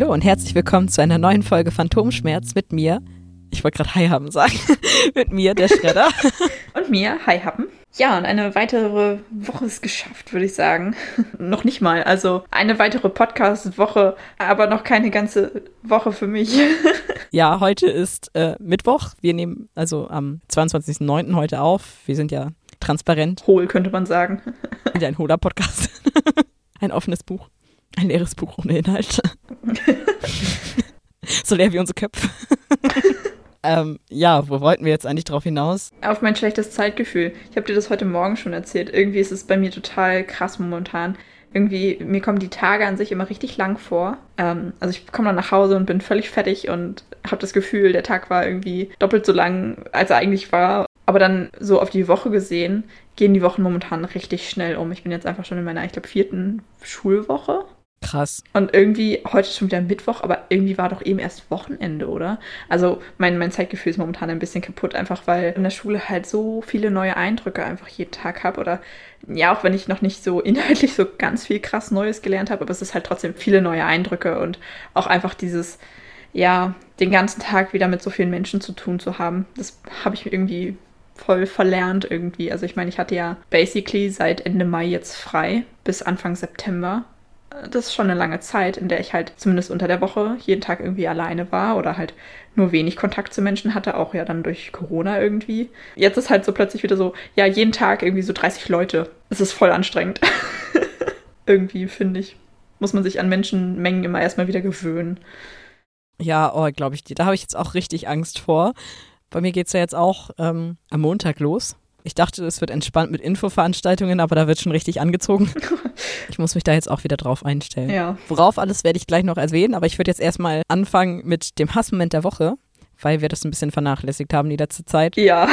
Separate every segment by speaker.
Speaker 1: Hallo und herzlich willkommen zu einer neuen Folge Phantomschmerz mit mir. Ich wollte gerade Hi haben sagen. mit mir, der Schredder.
Speaker 2: und mir, Hi Happen. Ja, und eine weitere Woche ist geschafft, würde ich sagen. noch nicht mal. Also eine weitere Podcast-Woche, aber noch keine ganze Woche für mich.
Speaker 1: ja, heute ist äh, Mittwoch. Wir nehmen also am 22.09. heute auf. Wir sind ja transparent.
Speaker 2: Hohl, könnte man sagen.
Speaker 1: Ja, ein hohler Podcast. ein offenes Buch. Ein leeres Buch ohne Inhalt. so leer wie unsere Köpfe. ähm, ja, wo wollten wir jetzt eigentlich drauf hinaus?
Speaker 2: Auf mein schlechtes Zeitgefühl. Ich habe dir das heute Morgen schon erzählt. Irgendwie ist es bei mir total krass momentan. Irgendwie, mir kommen die Tage an sich immer richtig lang vor. Ähm, also ich komme dann nach Hause und bin völlig fertig und habe das Gefühl, der Tag war irgendwie doppelt so lang, als er eigentlich war. Aber dann so auf die Woche gesehen, gehen die Wochen momentan richtig schnell um. Ich bin jetzt einfach schon in meiner, ich glaube, vierten Schulwoche.
Speaker 1: Krass.
Speaker 2: Und irgendwie, heute ist schon wieder Mittwoch, aber irgendwie war doch eben erst Wochenende, oder? Also mein, mein Zeitgefühl ist momentan ein bisschen kaputt, einfach weil in der Schule halt so viele neue Eindrücke einfach jeden Tag habe. Oder ja, auch wenn ich noch nicht so inhaltlich so ganz viel krass Neues gelernt habe, aber es ist halt trotzdem viele neue Eindrücke und auch einfach dieses, ja, den ganzen Tag wieder mit so vielen Menschen zu tun zu haben. Das habe ich irgendwie voll verlernt irgendwie. Also ich meine, ich hatte ja basically seit Ende Mai jetzt frei bis Anfang September das ist schon eine lange Zeit, in der ich halt zumindest unter der Woche jeden Tag irgendwie alleine war oder halt nur wenig Kontakt zu Menschen hatte, auch ja dann durch Corona irgendwie. Jetzt ist halt so plötzlich wieder so, ja, jeden Tag irgendwie so 30 Leute. Es ist voll anstrengend. irgendwie, finde ich. Muss man sich an Menschenmengen immer erstmal wieder gewöhnen.
Speaker 1: Ja, oh, glaube ich. Da habe ich jetzt auch richtig Angst vor. Bei mir geht es ja jetzt auch ähm, am Montag los. Ich dachte, es wird entspannt mit Infoveranstaltungen, aber da wird schon richtig angezogen. Ich muss mich da jetzt auch wieder drauf einstellen.
Speaker 2: Ja.
Speaker 1: Worauf alles werde ich gleich noch erwähnen, aber ich würde jetzt erstmal anfangen mit dem Hassmoment der Woche, weil wir das ein bisschen vernachlässigt haben die letzte Zeit.
Speaker 2: Ja.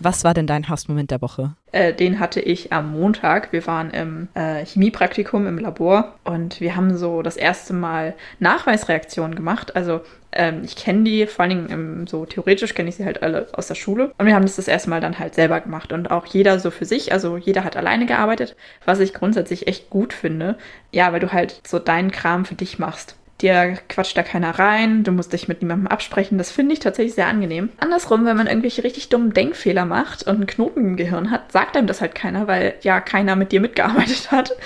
Speaker 1: Was war denn dein Hassmoment der Woche?
Speaker 2: Äh, den hatte ich am Montag. Wir waren im äh, Chemiepraktikum im Labor und wir haben so das erste Mal Nachweisreaktionen gemacht. Also ähm, ich kenne die, vor allen Dingen im, so theoretisch kenne ich sie halt alle aus der Schule. Und wir haben das das erste Mal dann halt selber gemacht und auch jeder so für sich. Also jeder hat alleine gearbeitet, was ich grundsätzlich echt gut finde. Ja, weil du halt so deinen Kram für dich machst dir quatscht da keiner rein, du musst dich mit niemandem absprechen. Das finde ich tatsächlich sehr angenehm. Andersrum, wenn man irgendwelche richtig dummen Denkfehler macht und einen Knoten im Gehirn hat, sagt einem das halt keiner, weil ja keiner mit dir mitgearbeitet hat.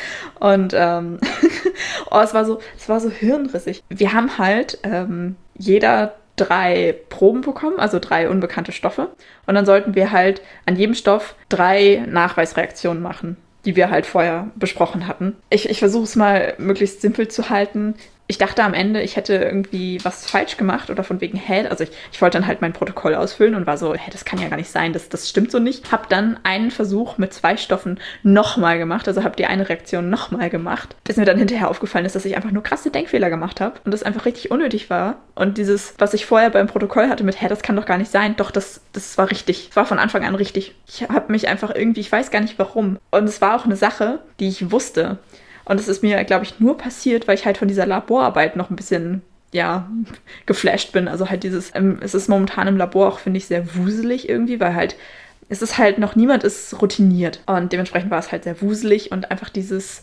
Speaker 2: Und ähm, oh, es war so, es war so hirnrissig. Wir haben halt ähm, jeder drei Proben bekommen, also drei unbekannte Stoffe. Und dann sollten wir halt an jedem Stoff drei Nachweisreaktionen machen die wir halt vorher besprochen hatten. Ich, ich versuche es mal möglichst simpel zu halten ich dachte am Ende, ich hätte irgendwie was falsch gemacht oder von wegen, hä, also ich, ich wollte dann halt mein Protokoll ausfüllen und war so, hä, das kann ja gar nicht sein, das, das stimmt so nicht. Hab dann einen Versuch mit zwei Stoffen nochmal gemacht, also hab die eine Reaktion nochmal gemacht, bis mir dann hinterher aufgefallen ist, dass ich einfach nur krasse Denkfehler gemacht habe und das einfach richtig unnötig war. Und dieses, was ich vorher beim Protokoll hatte mit, hä, das kann doch gar nicht sein, doch, das, das war richtig. Es war von Anfang an richtig. Ich habe mich einfach irgendwie, ich weiß gar nicht warum. Und es war auch eine Sache, die ich wusste. Und es ist mir, glaube ich, nur passiert, weil ich halt von dieser Laborarbeit noch ein bisschen ja, geflasht bin. Also halt dieses, ähm, es ist momentan im Labor auch, finde ich, sehr wuselig irgendwie, weil halt, es ist halt noch niemand ist routiniert. Und dementsprechend war es halt sehr wuselig und einfach dieses,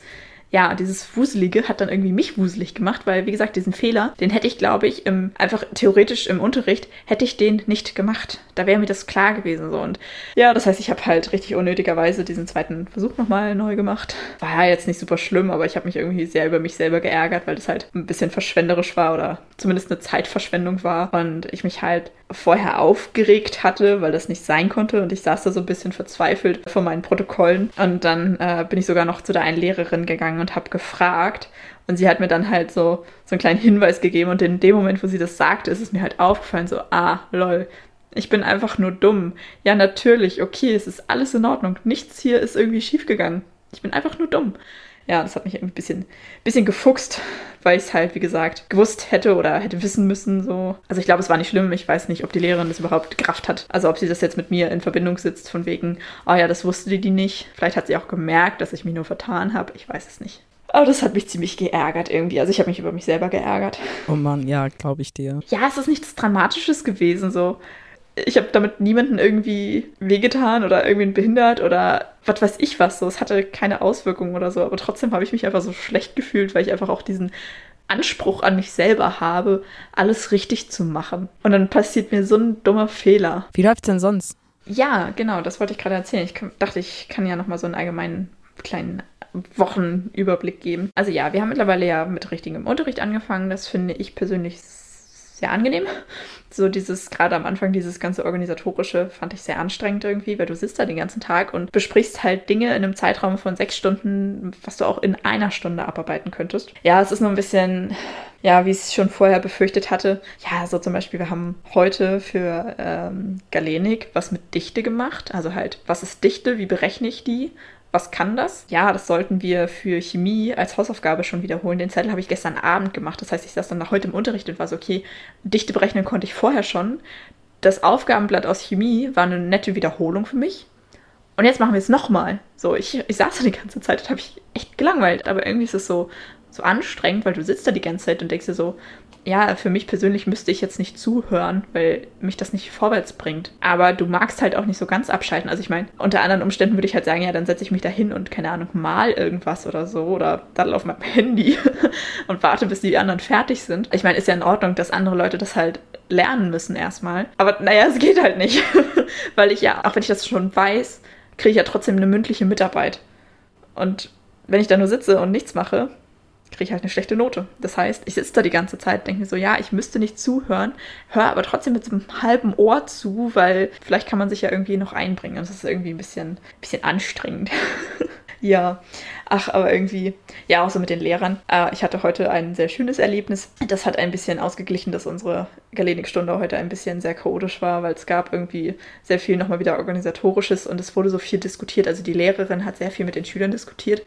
Speaker 2: ja, dieses Wuselige hat dann irgendwie mich wuselig gemacht, weil, wie gesagt, diesen Fehler, den hätte ich, glaube ich, im, einfach theoretisch im Unterricht, hätte ich den nicht gemacht. Da wäre mir das klar gewesen. So. Und ja, das heißt, ich habe halt richtig unnötigerweise diesen zweiten Versuch nochmal neu gemacht. War ja jetzt nicht super schlimm, aber ich habe mich irgendwie sehr über mich selber geärgert, weil das halt ein bisschen verschwenderisch war oder zumindest eine Zeitverschwendung war. Und ich mich halt vorher aufgeregt hatte, weil das nicht sein konnte. Und ich saß da so ein bisschen verzweifelt vor meinen Protokollen. Und dann äh, bin ich sogar noch zu der einen Lehrerin gegangen und habe gefragt. Und sie hat mir dann halt so, so einen kleinen Hinweis gegeben. Und in dem Moment, wo sie das sagte, ist es mir halt aufgefallen, so, ah, lol, ich bin einfach nur dumm. Ja, natürlich, okay, es ist alles in Ordnung. Nichts hier ist irgendwie schiefgegangen. Ich bin einfach nur dumm. Ja, das hat mich irgendwie ein bisschen, bisschen gefuchst, weil ich es halt, wie gesagt, gewusst hätte oder hätte wissen müssen. So. Also ich glaube, es war nicht schlimm. Ich weiß nicht, ob die Lehrerin das überhaupt gerafft hat. Also ob sie das jetzt mit mir in Verbindung sitzt, von wegen, oh ja, das wusste die nicht. Vielleicht hat sie auch gemerkt, dass ich mich nur vertan habe. Ich weiß es nicht. Aber das hat mich ziemlich geärgert irgendwie. Also ich habe mich über mich selber geärgert.
Speaker 1: Oh Mann, ja, glaube ich dir.
Speaker 2: Ja, es ist nichts Dramatisches gewesen. So ich habe damit niemanden irgendwie wehgetan oder irgendwen behindert oder was weiß ich was. So, es hatte keine Auswirkungen oder so, aber trotzdem habe ich mich einfach so schlecht gefühlt, weil ich einfach auch diesen Anspruch an mich selber habe, alles richtig zu machen. Und dann passiert mir so ein dummer Fehler.
Speaker 1: Wie läuft's denn sonst?
Speaker 2: Ja, genau, das wollte ich gerade erzählen. Ich dachte, ich kann ja nochmal so einen allgemeinen kleinen Wochenüberblick geben. Also ja, wir haben mittlerweile ja mit richtigem Unterricht angefangen. Das finde ich persönlich sehr angenehm. So dieses, gerade am Anfang, dieses ganze organisatorische fand ich sehr anstrengend irgendwie, weil du sitzt da den ganzen Tag und besprichst halt Dinge in einem Zeitraum von sechs Stunden, was du auch in einer Stunde abarbeiten könntest. Ja, es ist nur ein bisschen, ja, wie ich es schon vorher befürchtet hatte. Ja, so zum Beispiel, wir haben heute für ähm, Galenik was mit Dichte gemacht. Also halt, was ist Dichte, wie berechne ich die? Was kann das? Ja, das sollten wir für Chemie als Hausaufgabe schon wiederholen. Den Zettel habe ich gestern Abend gemacht. Das heißt, ich saß dann nach heute im Unterricht und war so, okay, Dichte berechnen konnte ich vorher schon. Das Aufgabenblatt aus Chemie war eine nette Wiederholung für mich. Und jetzt machen wir es nochmal. So, ich, ich saß da die ganze Zeit, das habe ich echt gelangweilt. Aber irgendwie ist es so, so anstrengend, weil du sitzt da die ganze Zeit und denkst dir so, ja, für mich persönlich müsste ich jetzt nicht zuhören, weil mich das nicht vorwärts bringt. Aber du magst halt auch nicht so ganz abschalten. Also ich meine, unter anderen Umständen würde ich halt sagen, ja, dann setze ich mich da hin und keine Ahnung, mal irgendwas oder so oder dann auf meinem Handy und warte, bis die anderen fertig sind. Ich meine, ist ja in Ordnung, dass andere Leute das halt lernen müssen erstmal. Aber naja, es geht halt nicht. weil ich ja, auch wenn ich das schon weiß, kriege ich ja trotzdem eine mündliche Mitarbeit. Und wenn ich da nur sitze und nichts mache, kriege halt eine schlechte Note. Das heißt, ich sitze da die ganze Zeit, denke mir so, ja, ich müsste nicht zuhören, höre aber trotzdem mit so einem halben Ohr zu, weil vielleicht kann man sich ja irgendwie noch einbringen. Und das ist irgendwie ein bisschen, bisschen anstrengend. ja, ach, aber irgendwie, ja, auch so mit den Lehrern. Äh, ich hatte heute ein sehr schönes Erlebnis. Das hat ein bisschen ausgeglichen, dass unsere Galenikstunde heute ein bisschen sehr chaotisch war, weil es gab irgendwie sehr viel nochmal wieder organisatorisches und es wurde so viel diskutiert. Also die Lehrerin hat sehr viel mit den Schülern diskutiert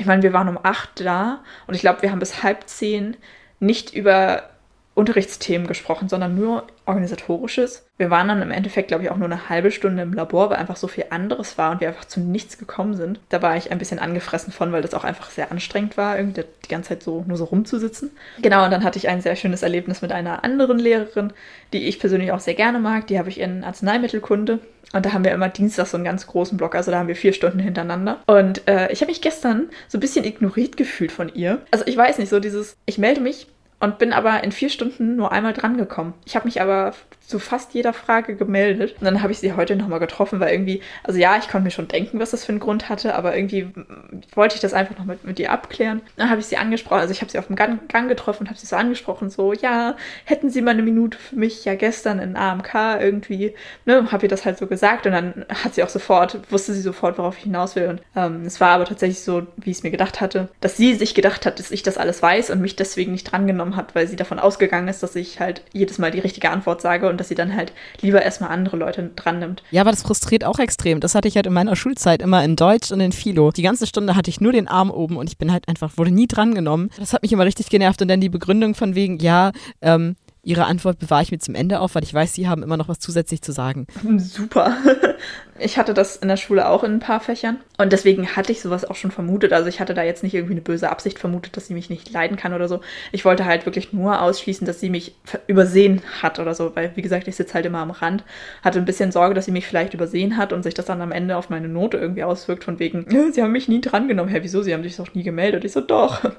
Speaker 2: ich meine, wir waren um acht da und ich glaube, wir haben bis halb zehn nicht über Unterrichtsthemen gesprochen, sondern nur organisatorisches. Wir waren dann im Endeffekt, glaube ich, auch nur eine halbe Stunde im Labor, weil einfach so viel anderes war und wir einfach zu nichts gekommen sind. Da war ich ein bisschen angefressen von, weil das auch einfach sehr anstrengend war, irgendwie die ganze Zeit so nur so rumzusitzen. Genau, und dann hatte ich ein sehr schönes Erlebnis mit einer anderen Lehrerin, die ich persönlich auch sehr gerne mag. Die habe ich in Arzneimittelkunde. Und da haben wir immer Dienstag so einen ganz großen Block, also da haben wir vier Stunden hintereinander. Und äh, ich habe mich gestern so ein bisschen ignoriert gefühlt von ihr. Also ich weiß nicht, so dieses, ich melde mich und bin aber in vier Stunden nur einmal drangekommen. Ich habe mich aber zu fast jeder Frage gemeldet. Und dann habe ich sie heute nochmal getroffen, weil irgendwie, also ja, ich konnte mir schon denken, was das für einen Grund hatte, aber irgendwie wollte ich das einfach noch mit, mit ihr abklären. Dann habe ich sie angesprochen, also ich habe sie auf dem Gang, Gang getroffen und habe sie so angesprochen, so, ja, hätten Sie mal eine Minute für mich, ja gestern in AMK irgendwie, ne, habe ihr das halt so gesagt und dann hat sie auch sofort, wusste sie sofort, worauf ich hinaus will. Und ähm, es war aber tatsächlich so, wie ich es mir gedacht hatte, dass sie sich gedacht hat, dass ich das alles weiß und mich deswegen nicht drangenommen hat, weil sie davon ausgegangen ist, dass ich halt jedes Mal die richtige Antwort sage und dass sie dann halt lieber erstmal andere Leute dran nimmt.
Speaker 1: Ja, aber das frustriert auch extrem. Das hatte ich halt in meiner Schulzeit immer in Deutsch und in Philo. Die ganze Stunde hatte ich nur den Arm oben und ich bin halt einfach, wurde nie drangenommen. Das hat mich immer richtig genervt und dann die Begründung von wegen, ja, ähm, Ihre Antwort bewahre ich mir zum Ende auf, weil ich weiß, Sie haben immer noch was zusätzlich zu sagen.
Speaker 2: Super. Ich hatte das in der Schule auch in ein paar Fächern und deswegen hatte ich sowas auch schon vermutet. Also ich hatte da jetzt nicht irgendwie eine böse Absicht vermutet, dass sie mich nicht leiden kann oder so. Ich wollte halt wirklich nur ausschließen, dass sie mich übersehen hat oder so, weil wie gesagt, ich sitze halt immer am Rand. Hatte ein bisschen Sorge, dass sie mich vielleicht übersehen hat und sich das dann am Ende auf meine Note irgendwie auswirkt, von wegen, sie haben mich nie drangenommen. Hä, wieso? Sie haben sich doch nie gemeldet. Ich so, doch.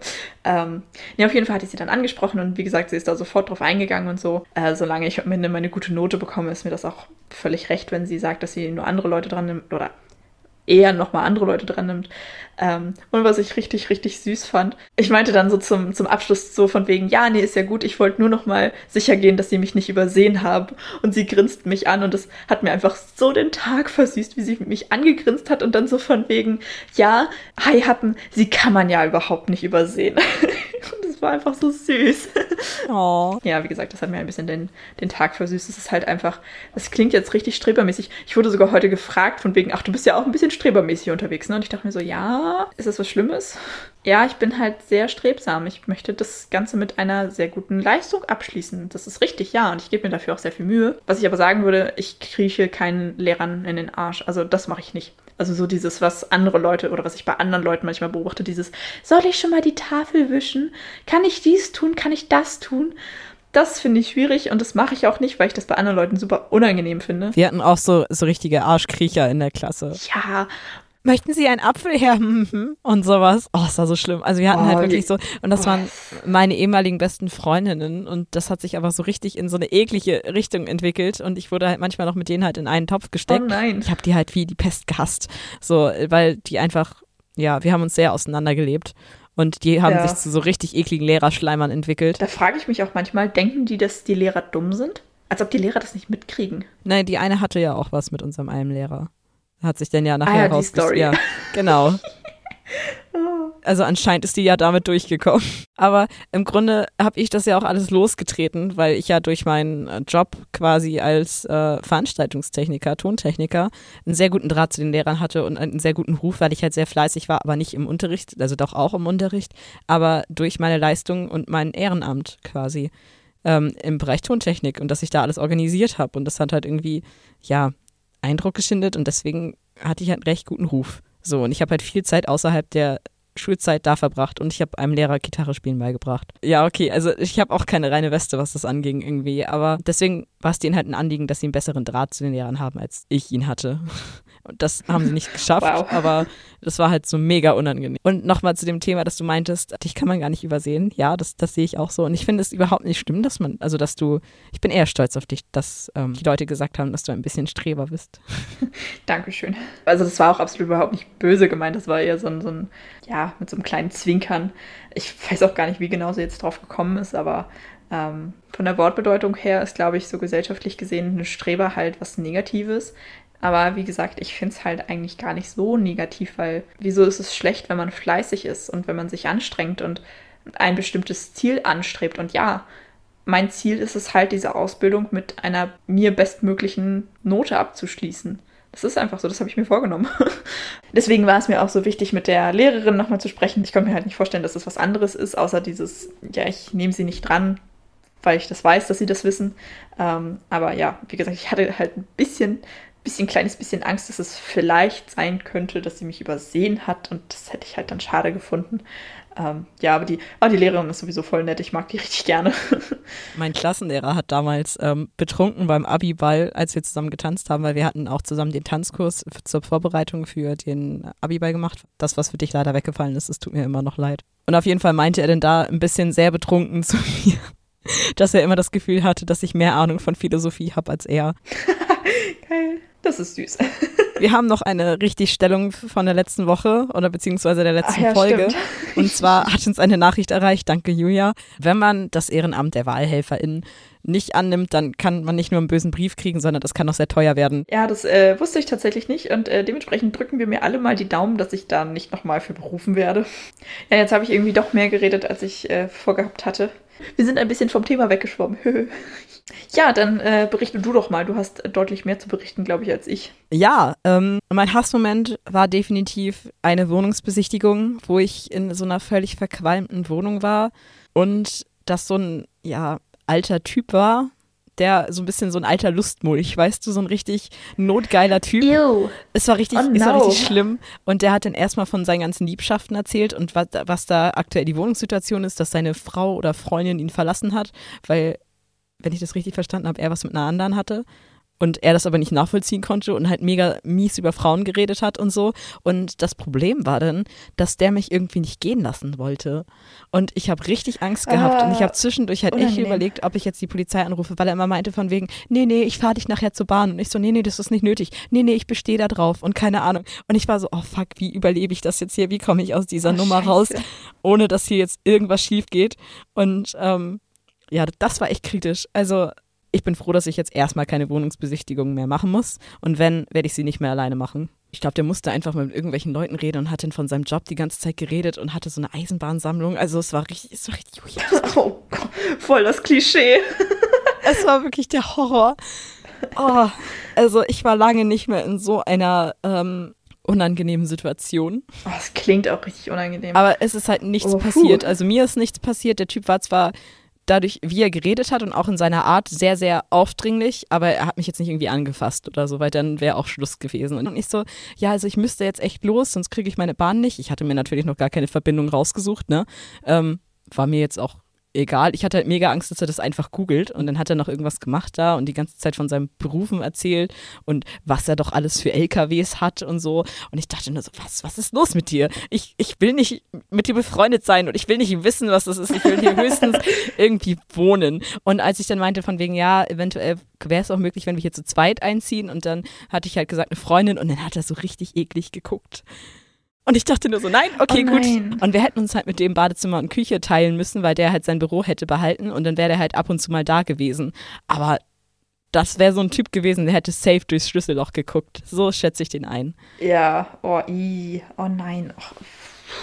Speaker 2: Ähm, ja, auf jeden Fall hatte ich sie dann angesprochen und wie gesagt, sie ist da sofort drauf eingegangen und so. Äh, solange ich am Ende meine gute Note bekomme, ist mir das auch völlig recht, wenn sie sagt, dass sie nur andere Leute dran nimmt oder eher nochmal andere Leute dran nimmt. Ähm, und was ich richtig, richtig süß fand, ich meinte dann so zum, zum Abschluss so von wegen, ja, nee, ist ja gut, ich wollte nur nochmal sicher gehen, dass sie mich nicht übersehen haben. Und sie grinst mich an und das hat mir einfach so den Tag versüßt, wie sie mich angegrinst hat und dann so von wegen, ja, Hi Happen, sie kann man ja überhaupt nicht übersehen. war einfach so süß. Oh. Ja, wie gesagt, das hat mir ein bisschen den, den Tag versüßt. Es ist halt einfach, das klingt jetzt richtig strebermäßig. Ich wurde sogar heute gefragt von wegen, ach, du bist ja auch ein bisschen strebermäßig unterwegs, ne? Und ich dachte mir so, ja, ist das was Schlimmes? Ja, ich bin halt sehr strebsam. Ich möchte das Ganze mit einer sehr guten Leistung abschließen. Das ist richtig, ja. Und ich gebe mir dafür auch sehr viel Mühe. Was ich aber sagen würde, ich krieche keinen Lehrern in den Arsch. Also das mache ich nicht. Also so dieses, was andere Leute oder was ich bei anderen Leuten manchmal beobachte, dieses, soll ich schon mal die Tafel wischen? Kann ich dies tun? Kann ich das tun? Das finde ich schwierig und das mache ich auch nicht, weil ich das bei anderen Leuten super unangenehm finde.
Speaker 1: Wir hatten auch so, so richtige Arschkriecher in der Klasse.
Speaker 2: Ja,
Speaker 1: möchten Sie einen Apfel her? und sowas. Oh, es war so schlimm. Also wir hatten halt oh, halt wirklich so, und das oh. waren meine ehemaligen besten Freundinnen und das hat sich aber so richtig in so eine eklige Richtung entwickelt und ich wurde halt manchmal noch mit denen halt in einen Topf gesteckt.
Speaker 2: Oh nein.
Speaker 1: Ich habe die halt wie die Pest gehasst. So, weil die einfach, ja, wir haben uns sehr auseinandergelebt. Und die haben ja. sich zu so richtig ekligen Lehrerschleimern entwickelt.
Speaker 2: Da frage ich mich auch manchmal, denken die, dass die Lehrer dumm sind? Als ob die Lehrer das nicht mitkriegen.
Speaker 1: Nein, die eine hatte ja auch was mit unserem einen Lehrer. Hat sich dann ja nachher ah, ja, rausgestellt. Ja, genau. Also anscheinend ist die ja damit durchgekommen. Aber im Grunde habe ich das ja auch alles losgetreten, weil ich ja durch meinen äh, Job quasi als äh, Veranstaltungstechniker, Tontechniker, einen sehr guten Draht zu den Lehrern hatte und einen sehr guten Ruf, weil ich halt sehr fleißig war, aber nicht im Unterricht, also doch auch im Unterricht, aber durch meine Leistung und mein Ehrenamt quasi ähm, im Bereich Tontechnik und dass ich da alles organisiert habe. Und das hat halt irgendwie, ja, Eindruck geschindet und deswegen hatte ich halt einen recht guten Ruf. So, und ich habe halt viel Zeit außerhalb der Schulzeit da verbracht und ich habe einem Lehrer Gitarre spielen beigebracht. Ja, okay, also ich habe auch keine reine Weste, was das anging irgendwie, aber deswegen war es denen halt ein Anliegen, dass sie einen besseren Draht zu den Lehrern haben, als ich ihn hatte. Und das haben sie nicht geschafft, wow. aber das war halt so mega unangenehm. Und nochmal zu dem Thema, dass du meintest, dich kann man gar nicht übersehen. Ja, das, das sehe ich auch so. Und ich finde es überhaupt nicht schlimm, dass man, also dass du, ich bin eher stolz auf dich, dass ähm, die Leute gesagt haben, dass du ein bisschen Streber bist.
Speaker 2: Dankeschön. Also das war auch absolut überhaupt nicht böse gemeint. Das war eher so ein, so ein, ja, mit so einem kleinen Zwinkern. Ich weiß auch gar nicht, wie genau sie jetzt drauf gekommen ist, aber ähm, von der Wortbedeutung her ist, glaube ich, so gesellschaftlich gesehen eine Streber halt was Negatives. Aber wie gesagt, ich finde es halt eigentlich gar nicht so negativ, weil wieso ist es schlecht, wenn man fleißig ist und wenn man sich anstrengt und ein bestimmtes Ziel anstrebt? Und ja, mein Ziel ist es halt, diese Ausbildung mit einer mir bestmöglichen Note abzuschließen. Das ist einfach so, das habe ich mir vorgenommen. Deswegen war es mir auch so wichtig, mit der Lehrerin nochmal zu sprechen. Ich konnte mir halt nicht vorstellen, dass das was anderes ist, außer dieses, ja, ich nehme sie nicht dran, weil ich das weiß, dass sie das wissen. Ähm, aber ja, wie gesagt, ich hatte halt ein bisschen bisschen kleines bisschen Angst, dass es vielleicht sein könnte, dass sie mich übersehen hat und das hätte ich halt dann schade gefunden. Ähm, ja, aber die, oh, die Lehrerin ist sowieso voll nett, ich mag die richtig gerne.
Speaker 1: mein Klassenlehrer hat damals ähm, betrunken beim Abiball, als wir zusammen getanzt haben, weil wir hatten auch zusammen den Tanzkurs zur Vorbereitung für den Abiball gemacht. Das, was für dich leider weggefallen ist, es tut mir immer noch leid. Und auf jeden Fall meinte er denn da ein bisschen sehr betrunken zu mir, dass er immer das Gefühl hatte, dass ich mehr Ahnung von Philosophie habe als er.
Speaker 2: Geil. Das ist süß.
Speaker 1: Wir haben noch eine Richtigstellung von der letzten Woche oder beziehungsweise der letzten ja, Folge. Stimmt. Und zwar hat uns eine Nachricht erreicht, danke Julia. Wenn man das Ehrenamt der WahlhelferInnen nicht annimmt, dann kann man nicht nur einen bösen Brief kriegen, sondern das kann auch sehr teuer werden.
Speaker 2: Ja, das äh, wusste ich tatsächlich nicht und äh, dementsprechend drücken wir mir alle mal die Daumen, dass ich da nicht nochmal für berufen werde. Ja, jetzt habe ich irgendwie doch mehr geredet, als ich äh, vorgehabt hatte. Wir sind ein bisschen vom Thema weggeschwommen. ja, dann äh, berichte du doch mal. Du hast deutlich mehr zu berichten, glaube ich, als ich.
Speaker 1: Ja, ähm, mein Hassmoment war definitiv eine Wohnungsbesichtigung, wo ich in so einer völlig verqualmten Wohnung war und das so ein, ja, alter Typ war, der so ein bisschen so ein alter Lustmulch, weißt du, so ein richtig notgeiler Typ.
Speaker 2: Ew.
Speaker 1: Es war richtig, oh no. es war richtig schlimm. Und der hat dann erstmal von seinen ganzen Liebschaften erzählt und was, was da aktuell die Wohnungssituation ist, dass seine Frau oder Freundin ihn verlassen hat, weil, wenn ich das richtig verstanden habe, er was mit einer anderen hatte und er das aber nicht nachvollziehen konnte und halt mega mies über Frauen geredet hat und so. Und das Problem war dann, dass der mich irgendwie nicht gehen lassen wollte. Und ich habe richtig Angst gehabt. Äh, und ich habe zwischendurch halt unangenehm. echt überlegt, ob ich jetzt die Polizei anrufe, weil er immer meinte von wegen, nee, nee, ich fahre dich nachher zur Bahn. Und ich so, nee, nee, das ist nicht nötig. Nee, nee, ich bestehe da drauf und keine Ahnung. Und ich war so, oh fuck, wie überlebe ich das jetzt hier? Wie komme ich aus dieser oh, Nummer Scheiße. raus, ohne dass hier jetzt irgendwas schief geht? Und ähm, ja, das war echt kritisch. Also ich bin froh, dass ich jetzt erstmal keine Wohnungsbesichtigung mehr machen muss. Und wenn, werde ich sie nicht mehr alleine machen. Ich glaube, der musste einfach mal mit irgendwelchen Leuten reden und hat dann von seinem Job die ganze Zeit geredet und hatte so eine Eisenbahnsammlung. Also es war richtig, es war richtig,
Speaker 2: oh voll das Klischee.
Speaker 1: es war wirklich der Horror. Oh, also ich war lange nicht mehr in so einer ähm, unangenehmen Situation.
Speaker 2: Oh, das klingt auch richtig unangenehm.
Speaker 1: Aber es ist halt nichts oh, passiert. Also mir ist nichts passiert. Der Typ war zwar dadurch, wie er geredet hat und auch in seiner Art sehr, sehr aufdringlich, aber er hat mich jetzt nicht irgendwie angefasst oder so, weil dann wäre auch Schluss gewesen. Und ich so, ja, also ich müsste jetzt echt los, sonst kriege ich meine Bahn nicht. Ich hatte mir natürlich noch gar keine Verbindung rausgesucht, ne? Ähm, war mir jetzt auch egal. Ich hatte halt mega Angst, dass er das einfach googelt und dann hat er noch irgendwas gemacht da und die ganze Zeit von seinen Berufen erzählt und was er doch alles für LKWs hat und so. Und ich dachte nur so, was, was ist los mit dir? Ich, ich will nicht mit dir befreundet sein und ich will nicht wissen, was das ist. Ich will hier höchstens irgendwie wohnen. Und als ich dann meinte von wegen, ja, eventuell wäre es auch möglich, wenn wir hier zu zweit einziehen und dann hatte ich halt gesagt, eine Freundin und dann hat er so richtig eklig geguckt. Und ich dachte nur so, nein, okay,
Speaker 2: Oh nein.
Speaker 1: gut. Und wir hätten uns halt mit dem Badezimmer und Küche teilen müssen, weil der halt sein Büro hätte behalten und dann wäre der halt ab und zu mal da gewesen. Aber das wäre so ein Typ gewesen, der hätte safe durchs Schlüsselloch geguckt. So schätze ich den ein.
Speaker 2: Ja, oh, i, oh nein. Oh,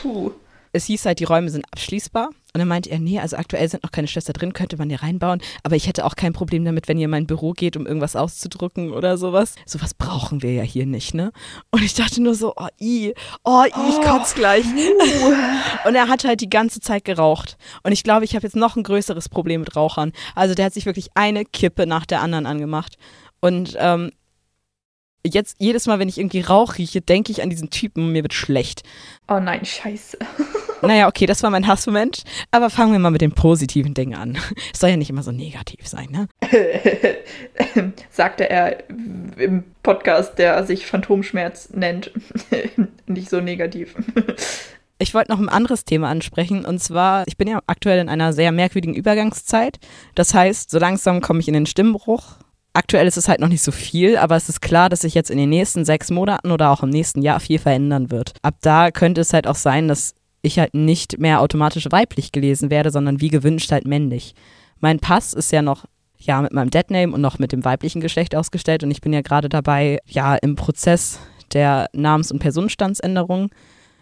Speaker 2: puh.
Speaker 1: Es hieß halt, die Räume sind abschließbar. Und dann meinte er, nee, also aktuell sind noch keine Schlösser drin, könnte man hier reinbauen. Aber ich hätte auch kein Problem damit, wenn ihr in mein Büro geht, um irgendwas auszudrucken oder sowas. Sowas brauchen wir ja hier nicht, ne? Und ich dachte nur so, oh, i, oh, i, ich kotz gleich. Und er hat halt die ganze Zeit geraucht. Und ich glaube, ich habe jetzt noch ein größeres Problem mit Rauchern. Also der hat sich wirklich eine Kippe nach der anderen angemacht. Und ähm, jetzt jedes Mal, wenn ich irgendwie Rauch rieche, denke ich an diesen Typen und mir wird schlecht.
Speaker 2: Oh nein, scheiße.
Speaker 1: Naja, okay, das war mein Hassmoment. Aber fangen wir mal mit den positiven Dingen an. Es soll ja nicht immer so negativ sein, ne?
Speaker 2: Sagte er im Podcast, der sich Phantomschmerz nennt. Nicht so negativ.
Speaker 1: Ich wollte noch ein anderes Thema ansprechen. Und zwar, ich bin ja aktuell in einer sehr merkwürdigen Übergangszeit. Das heißt, so langsam komme ich in den Stimmbruch. Aktuell ist es halt noch nicht so viel, aber es ist klar, dass sich jetzt in den nächsten sechs Monaten oder auch im nächsten Jahr viel verändern wird. Ab da könnte es halt auch sein, dass ich halt nicht mehr automatisch weiblich gelesen werde, sondern wie gewünscht halt männlich. Mein Pass ist ja noch ja mit meinem Deadname und noch mit dem weiblichen Geschlecht ausgestellt und ich bin ja gerade dabei, ja im Prozess der Namens- und Personenstandsänderung.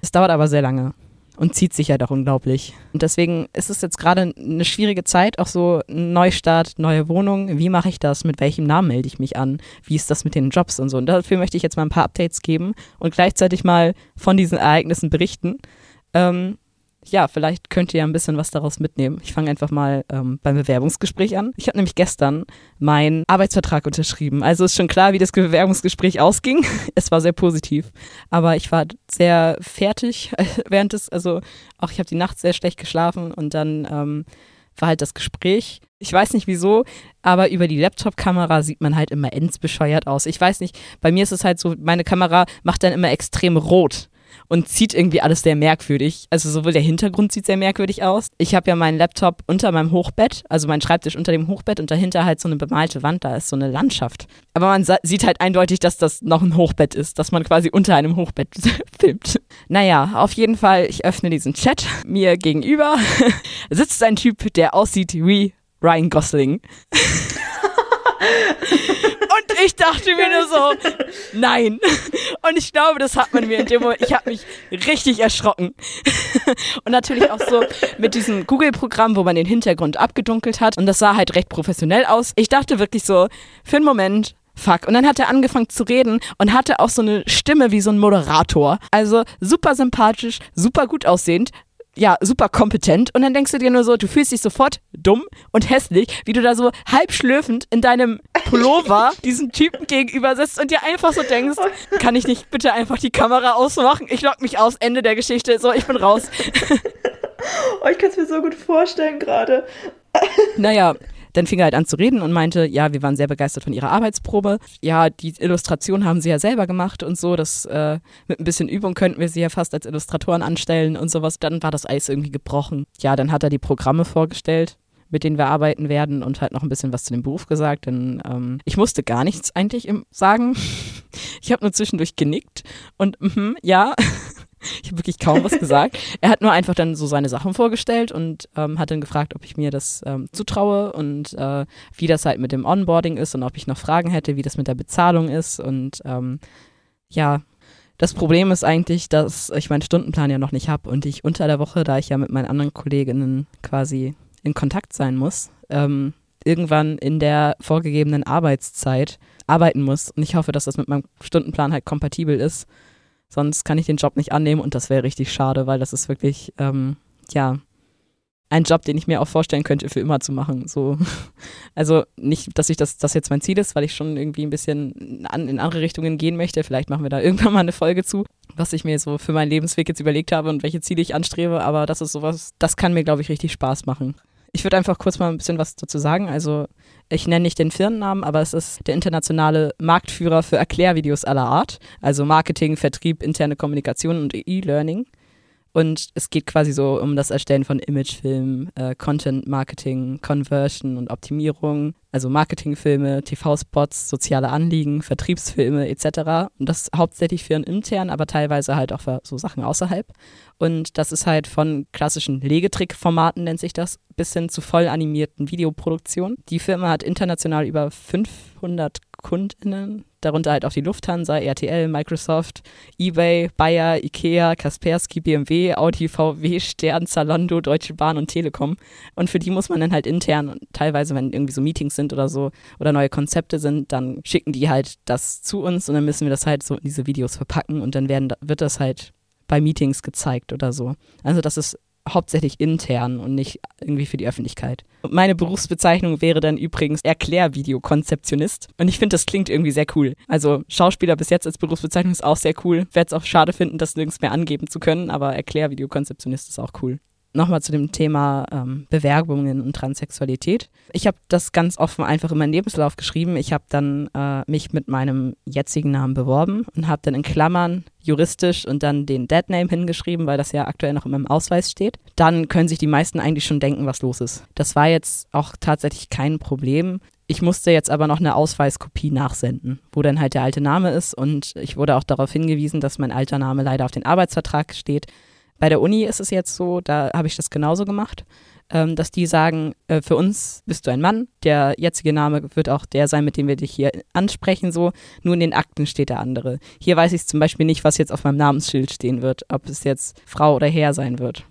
Speaker 1: Es dauert aber sehr lange und zieht sich halt auch unglaublich. Und deswegen ist es jetzt gerade eine schwierige Zeit, auch so Neustart, neue Wohnung. Wie mache ich das? Mit welchem Namen melde ich mich an? Wie ist das mit den Jobs und so? Und dafür möchte ich jetzt mal ein paar Updates geben und gleichzeitig mal von diesen Ereignissen berichten. Ähm, ja, vielleicht könnt ihr ja ein bisschen was daraus mitnehmen. Ich fange einfach mal ähm, beim Bewerbungsgespräch an. Ich habe nämlich gestern meinen Arbeitsvertrag unterschrieben. Also ist schon klar, wie das Bewerbungsgespräch ausging. Es war sehr positiv. Aber ich war sehr fertig während des, also auch ich habe die Nacht sehr schlecht geschlafen und dann ähm, war halt das Gespräch. Ich weiß nicht wieso, aber über die Laptop-Kamera sieht man halt immer ends bescheuert aus. Ich weiß nicht, bei mir ist es halt so, meine Kamera macht dann immer extrem rot und zieht irgendwie alles sehr merkwürdig. Also sowohl der Hintergrund sieht sehr merkwürdig aus. Ich habe ja meinen Laptop unter meinem Hochbett, also meinen Schreibtisch unter dem Hochbett und dahinter halt so eine bemalte Wand, da ist so eine Landschaft. Aber man sieht halt eindeutig, dass das noch ein Hochbett ist, dass man quasi unter einem Hochbett filmt. Naja, auf jeden Fall, ich öffne diesen Chat. Mir gegenüber sitzt ein Typ, der aussieht wie Ryan Gosling. Ich dachte mir nur so, nein. Und ich glaube, das hat man mir in dem Moment, ich habe mich richtig erschrocken. Und natürlich auch so mit diesem Google-Programm, wo man den Hintergrund abgedunkelt hat. Und das sah halt recht professionell aus. Ich dachte wirklich so, für einen Moment, Fuck. Und dann hat er angefangen zu reden und hatte auch so eine Stimme wie so ein Moderator. Also super sympathisch, super gut aussehend, ja, super kompetent. Und dann denkst du dir nur so, du fühlst dich sofort dumm und hässlich, wie du da so halb schlürfend in deinem Pullover diesem Typen gegenüber sitzt und dir einfach so denkst, kann ich nicht bitte einfach die Kamera ausmachen? Ich lock mich aus, Ende der Geschichte. So, ich bin raus.
Speaker 2: Oh, ich kann es mir so gut vorstellen gerade.
Speaker 1: Naja, dann fing er halt an zu reden und meinte, ja, wir waren sehr begeistert von ihrer Arbeitsprobe. Ja, die Illustration haben sie ja selber gemacht und so. Das äh, mit ein bisschen Übung könnten wir sie ja fast als Illustratoren anstellen und sowas. Dann war das Eis irgendwie gebrochen. Ja, dann hat er die Programme vorgestellt mit denen wir arbeiten werden und halt noch ein bisschen was zu dem Beruf gesagt, denn ähm, ich musste gar nichts eigentlich sagen. Ich habe nur zwischendurch genickt und mhm, ja, ich habe wirklich kaum was gesagt. Er hat nur einfach dann so seine Sachen vorgestellt und ähm, hat dann gefragt, ob ich mir das ähm, zutraue und äh, wie das halt mit dem Onboarding ist und ob ich noch Fragen hätte, wie das mit der Bezahlung ist. Und ähm, ja, das Problem ist eigentlich, dass ich meinen Stundenplan ja noch nicht habe und ich unter der Woche, da ich ja mit meinen anderen Kolleginnen quasi in Kontakt sein muss, ähm, irgendwann in der vorgegebenen Arbeitszeit arbeiten muss. Und ich hoffe, dass das mit meinem Stundenplan halt kompatibel ist. Sonst kann ich den Job nicht annehmen und das wäre richtig schade, weil das ist wirklich, ähm, ja, ein Job, den ich mir auch vorstellen könnte, für immer zu machen. So, also nicht, dass ich das, das jetzt mein Ziel ist, weil ich schon irgendwie ein bisschen an, in andere Richtungen gehen möchte. Vielleicht machen wir da irgendwann mal eine Folge zu, was ich mir so für meinen Lebensweg jetzt überlegt habe und welche Ziele ich anstrebe. Aber das ist sowas, das kann mir, glaube ich, richtig Spaß machen. Ich würde einfach kurz mal ein bisschen was dazu sagen. Also ich nenne nicht den Firmennamen, aber es ist der internationale Marktführer für Erklärvideos aller Art, also Marketing, Vertrieb, interne Kommunikation und E-Learning. Und es geht quasi so um das Erstellen von Imagefilmen, äh, Content Marketing, Conversion und Optimierung, also Marketingfilme, TV-Spots, soziale Anliegen, Vertriebsfilme etc. Und das hauptsächlich für einen intern, aber teilweise halt auch für so Sachen außerhalb. Und das ist halt von klassischen Legetrick-Formaten, nennt sich das, bis hin zu voll animierten Videoproduktionen. Die Firma hat international über 500 KundInnen, darunter halt auch die Lufthansa, RTL, Microsoft, eBay, Bayer, Ikea, Kaspersky, BMW, Audi, VW, Stern, Zalando, Deutsche Bahn und Telekom. Und für die muss man dann halt intern, teilweise, wenn irgendwie so Meetings sind oder so oder neue Konzepte sind, dann schicken die halt das zu uns und dann müssen wir das halt so in diese Videos verpacken und dann werden, wird das halt bei Meetings gezeigt oder so. Also das ist hauptsächlich intern und nicht irgendwie für die Öffentlichkeit. Und meine Berufsbezeichnung wäre dann übrigens Erklärvideokonzeptionist. Und ich finde, das klingt irgendwie sehr cool. Also Schauspieler bis jetzt als Berufsbezeichnung ist auch sehr cool. Werde es auch schade finden, das nirgends mehr angeben zu können, aber Erklärvideokonzeptionist ist auch cool nochmal zu dem Thema ähm, Bewerbungen und Transsexualität. Ich habe das ganz offen einfach in meinen Lebenslauf geschrieben. Ich habe dann äh, mich mit meinem jetzigen Namen beworben und habe dann in Klammern juristisch und dann den Deadname hingeschrieben, weil das ja aktuell noch in meinem Ausweis steht. Dann können sich die meisten eigentlich schon denken, was los ist. Das war jetzt auch tatsächlich kein Problem. Ich musste jetzt aber noch eine Ausweiskopie nachsenden, wo dann halt der alte Name ist und ich wurde auch darauf hingewiesen, dass mein alter Name leider auf den Arbeitsvertrag steht bei der Uni ist es jetzt so, da habe ich das genauso gemacht, ähm, dass die sagen, äh, für uns bist du ein Mann, der jetzige Name wird auch der sein, mit dem wir dich hier ansprechen, so, nur in den Akten steht der andere. Hier weiß ich zum Beispiel nicht, was jetzt auf meinem Namensschild stehen wird, ob es jetzt Frau oder Herr sein wird.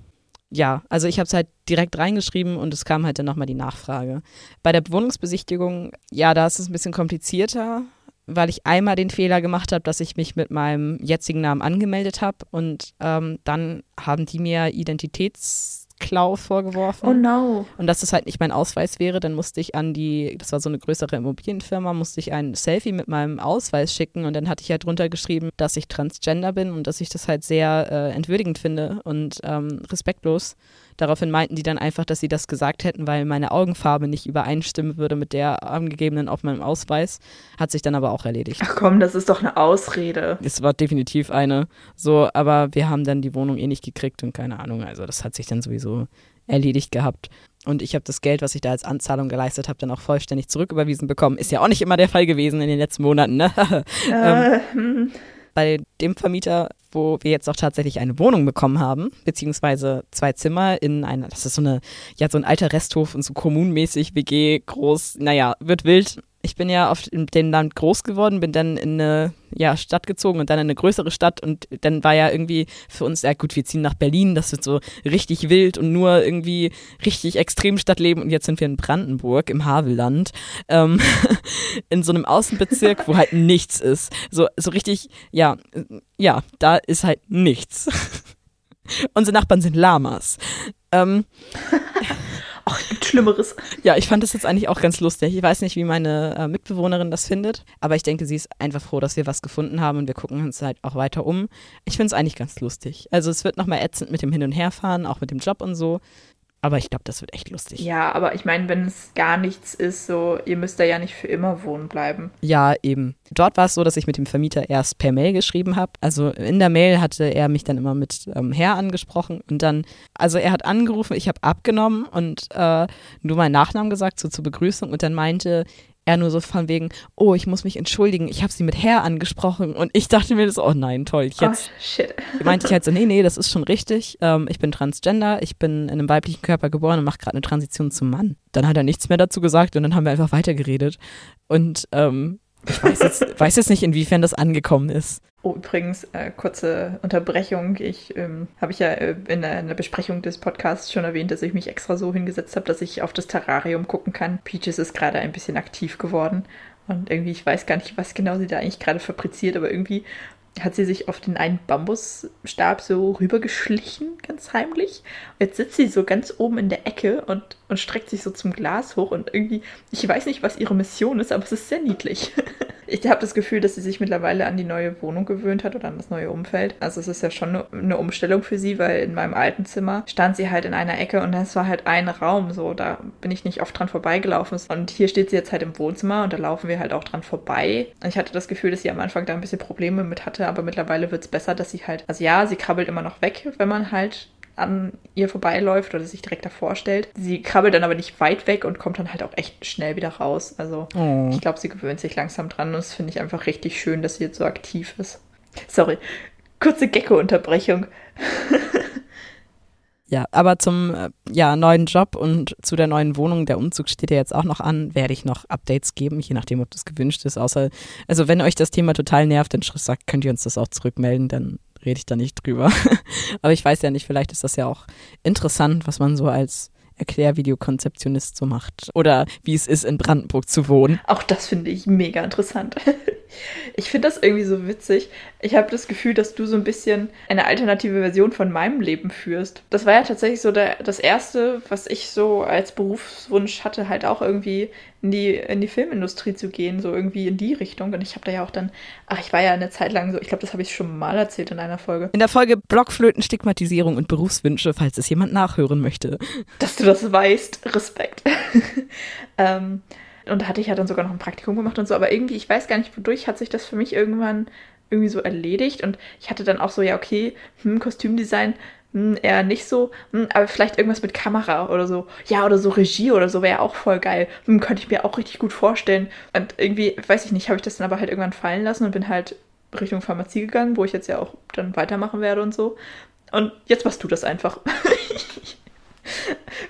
Speaker 1: Ja, also ich habe es halt direkt reingeschrieben und es kam halt dann nochmal die Nachfrage. Bei der Wohnungsbesichtigung, ja, da ist es ein bisschen komplizierter weil ich einmal den Fehler gemacht habe, dass ich mich mit meinem jetzigen Namen angemeldet habe und ähm, dann haben die mir Identitätsklau vorgeworfen.
Speaker 2: Oh no.
Speaker 1: Und dass das halt nicht mein Ausweis wäre, dann musste ich an die, das war so eine größere Immobilienfirma, musste ich ein Selfie mit meinem Ausweis schicken und dann hatte ich halt drunter geschrieben, dass ich transgender bin und dass ich das halt sehr äh, entwürdigend finde und ähm, respektlos Daraufhin meinten die dann einfach, dass sie das gesagt hätten, weil meine Augenfarbe nicht übereinstimmen würde mit der angegebenen auf meinem Ausweis. Hat sich dann aber auch erledigt.
Speaker 2: Ach komm, das ist doch eine Ausrede.
Speaker 1: Es war definitiv eine. So, aber wir haben dann die Wohnung eh nicht gekriegt und keine Ahnung. Also das hat sich dann sowieso erledigt gehabt. Und ich habe das Geld, was ich da als Anzahlung geleistet habe, dann auch vollständig zurücküberwiesen bekommen. Ist ja auch nicht immer der Fall gewesen in den letzten Monaten. Ne? Äh, ähm, hm bei dem Vermieter, wo wir jetzt auch tatsächlich eine Wohnung bekommen haben, beziehungsweise zwei Zimmer in einer, das ist so eine, ja, so ein alter Resthof und so kommunmäßig, WG, groß, naja, wird wild, ich bin ja auf dem Land groß geworden, bin dann in eine ja, Stadt gezogen und dann in eine größere Stadt und dann war ja irgendwie für uns, ja gut, wir ziehen nach Berlin, das wird so richtig wild und nur irgendwie richtig extrem Stadtleben und jetzt sind wir in Brandenburg im Havelland, ähm, in so einem Außenbezirk, wo halt nichts ist. So, so richtig, ja, ja, da ist halt nichts. Unsere Nachbarn sind Lamas. Ähm,
Speaker 2: Ach, gibt Schlimmeres.
Speaker 1: Ja, ich fand das jetzt eigentlich auch ganz lustig. Ich weiß nicht, wie meine äh, Mitbewohnerin das findet, aber ich denke, sie ist einfach froh, dass wir was gefunden haben und wir gucken uns halt auch weiter um. Ich finde es eigentlich ganz lustig. Also es wird nochmal ätzend mit dem Hin- und Herfahren, auch mit dem Job und so. Aber ich glaube, das wird echt lustig.
Speaker 2: Ja, aber ich meine, wenn es gar nichts ist, so, ihr müsst da ja nicht für immer wohnen bleiben.
Speaker 1: Ja, eben. Dort war es so, dass ich mit dem Vermieter erst per Mail geschrieben habe. Also in der Mail hatte er mich dann immer mit ähm, Herr angesprochen und dann, also er hat angerufen, ich habe abgenommen und äh, nur meinen Nachnamen gesagt, so zur Begrüßung und dann meinte er nur so von wegen, oh, ich muss mich entschuldigen, ich habe sie mit Herr angesprochen. Und ich dachte mir das, oh nein, toll.
Speaker 2: Jetzt oh, shit.
Speaker 1: meinte ich halt so, nee, nee, das ist schon richtig. Ähm, ich bin Transgender, ich bin in einem weiblichen Körper geboren und mache gerade eine Transition zum Mann. Dann hat er nichts mehr dazu gesagt und dann haben wir einfach weitergeredet. Und ähm, ich weiß jetzt, weiß jetzt nicht, inwiefern das angekommen ist.
Speaker 2: Oh, übrigens, äh, kurze Unterbrechung. Ich ähm, habe ich ja äh, in, der, in, der, Besprechung des Podcasts schon erwähnt, dass ich mich extra so hingesetzt habe, dass ich auf das Terrarium gucken kann. Peaches ist gerade ein bisschen aktiv geworden und irgendwie, ich weiß gar nicht, was genau sie da eigentlich gerade fabriziert, aber irgendwie hat sie sich auf den einen Bambusstab so rübergeschlichen, ganz heimlich. Jetzt sitzt sie so ganz oben in der Ecke und, und streckt sich so zum Glas hoch und irgendwie, ich weiß nicht, was ihre Mission ist, aber es ist sehr niedlich. Ich habe das Gefühl, dass sie sich mittlerweile an die neue Wohnung gewöhnt hat oder an das neue Umfeld. Also es ist ja schon eine Umstellung für sie, weil in meinem alten Zimmer stand sie halt in einer Ecke und es war halt ein Raum, so da bin ich nicht oft dran vorbeigelaufen. Und hier steht sie jetzt halt im Wohnzimmer und da laufen wir halt auch dran vorbei. Und ich hatte das Gefühl, dass sie am Anfang da ein bisschen Probleme mit hatte, aber mittlerweile wird es besser, dass sie halt, also ja, sie krabbelt immer noch weg, wenn man halt an ihr vorbeiläuft oder sich direkt davor stellt. Sie krabbelt dann aber nicht weit weg und kommt dann halt auch echt schnell wieder raus. Also oh. ich glaube, sie gewöhnt sich langsam dran und das finde ich einfach richtig schön, dass sie jetzt so aktiv ist. Sorry, kurze Gecko-Unterbrechung.
Speaker 1: Ja, aber zum äh, ja, neuen Job und zu der neuen Wohnung, der Umzug steht ja jetzt auch noch an, werde ich noch Updates geben, je nachdem, ob das gewünscht ist. Außer, also wenn euch das Thema total nervt, dann sagt, könnt ihr uns das auch zurückmelden, dann rede ich da nicht drüber. Aber ich weiß ja nicht, vielleicht ist das ja auch interessant, was man so als Erklärvideokonzeptionist so macht. Oder wie es ist, in Brandenburg zu wohnen.
Speaker 2: Auch das finde ich mega interessant. Ich finde das irgendwie so witzig. Ich habe das Gefühl, dass du so ein bisschen eine alternative Version von meinem Leben führst. Das war ja tatsächlich so der, das Erste, was ich so als Berufswunsch hatte, halt auch irgendwie in die, in die Filmindustrie zu gehen, so irgendwie in die Richtung. Und ich habe da ja auch dann, ach, ich war ja eine Zeit lang so, ich glaube, das habe ich schon mal erzählt in einer Folge.
Speaker 1: In der Folge Blockflöten, Stigmatisierung und Berufswünsche, falls es jemand nachhören möchte.
Speaker 2: Dass du das weißt, Respekt. ähm, und da hatte ich ja dann sogar noch ein Praktikum gemacht und so, aber irgendwie, ich weiß gar nicht, wodurch hat sich das für mich irgendwann irgendwie so erledigt. Und ich hatte dann auch so, ja, okay, hm, Kostümdesign, hm, eher nicht so, hm, aber vielleicht irgendwas mit Kamera oder so. Ja, oder so Regie oder so wäre auch voll geil. Hm, könnte ich mir auch richtig gut vorstellen. Und irgendwie, weiß ich nicht, habe ich das dann aber halt irgendwann fallen lassen und bin halt Richtung Pharmazie gegangen, wo ich jetzt ja auch dann weitermachen werde und so. Und jetzt machst du das einfach.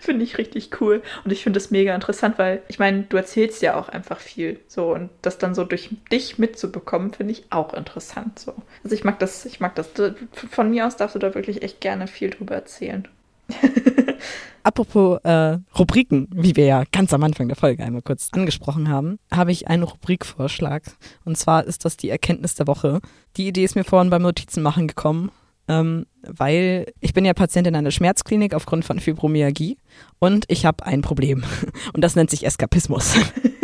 Speaker 2: finde ich richtig cool. Und ich finde es mega interessant, weil ich meine, du erzählst ja auch einfach viel. So, und das dann so durch dich mitzubekommen, finde ich auch interessant. So. Also ich mag das, ich mag das. Von mir aus darfst du da wirklich echt gerne viel drüber erzählen.
Speaker 1: Apropos äh, Rubriken, wie wir ja ganz am Anfang der Folge einmal kurz angesprochen haben, habe ich einen Rubrikvorschlag. Und zwar ist das die Erkenntnis der Woche. Die Idee ist mir vorhin beim Notizenmachen gekommen ähm, weil ich bin ja Patient in einer Schmerzklinik aufgrund von Fibromyalgie und ich habe ein Problem und das nennt sich Eskapismus.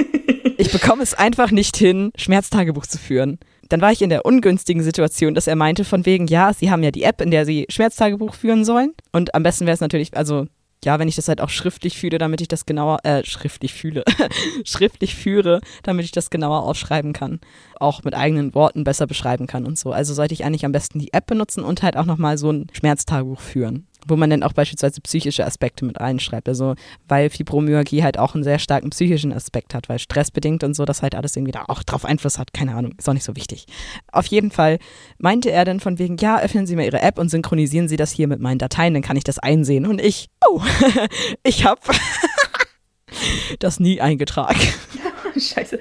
Speaker 1: ich bekomme es einfach nicht hin, Schmerztagebuch zu führen. Dann war ich in der ungünstigen Situation, dass er meinte von wegen, ja, Sie haben ja die App, in der Sie Schmerztagebuch führen sollen und am besten wäre es natürlich, also ja, wenn ich das halt auch schriftlich fühle, damit ich das genauer, äh, schriftlich fühle, schriftlich führe, damit ich das genauer aufschreiben kann. Auch mit eigenen Worten besser beschreiben kann und so. Also sollte ich eigentlich am besten die App benutzen und halt auch nochmal so ein Schmerztagebuch führen wo man dann auch beispielsweise psychische Aspekte mit reinschreibt. Also, weil Fibromyalgie halt auch einen sehr starken psychischen Aspekt hat, weil stressbedingt und so, das halt alles irgendwie da auch drauf Einfluss hat. Keine Ahnung, ist auch nicht so wichtig. Auf jeden Fall meinte er dann von wegen, ja, öffnen Sie mal Ihre App und synchronisieren Sie das hier mit meinen Dateien, dann kann ich das einsehen. Und ich, oh, ich habe das nie eingetragen.
Speaker 2: Scheiße.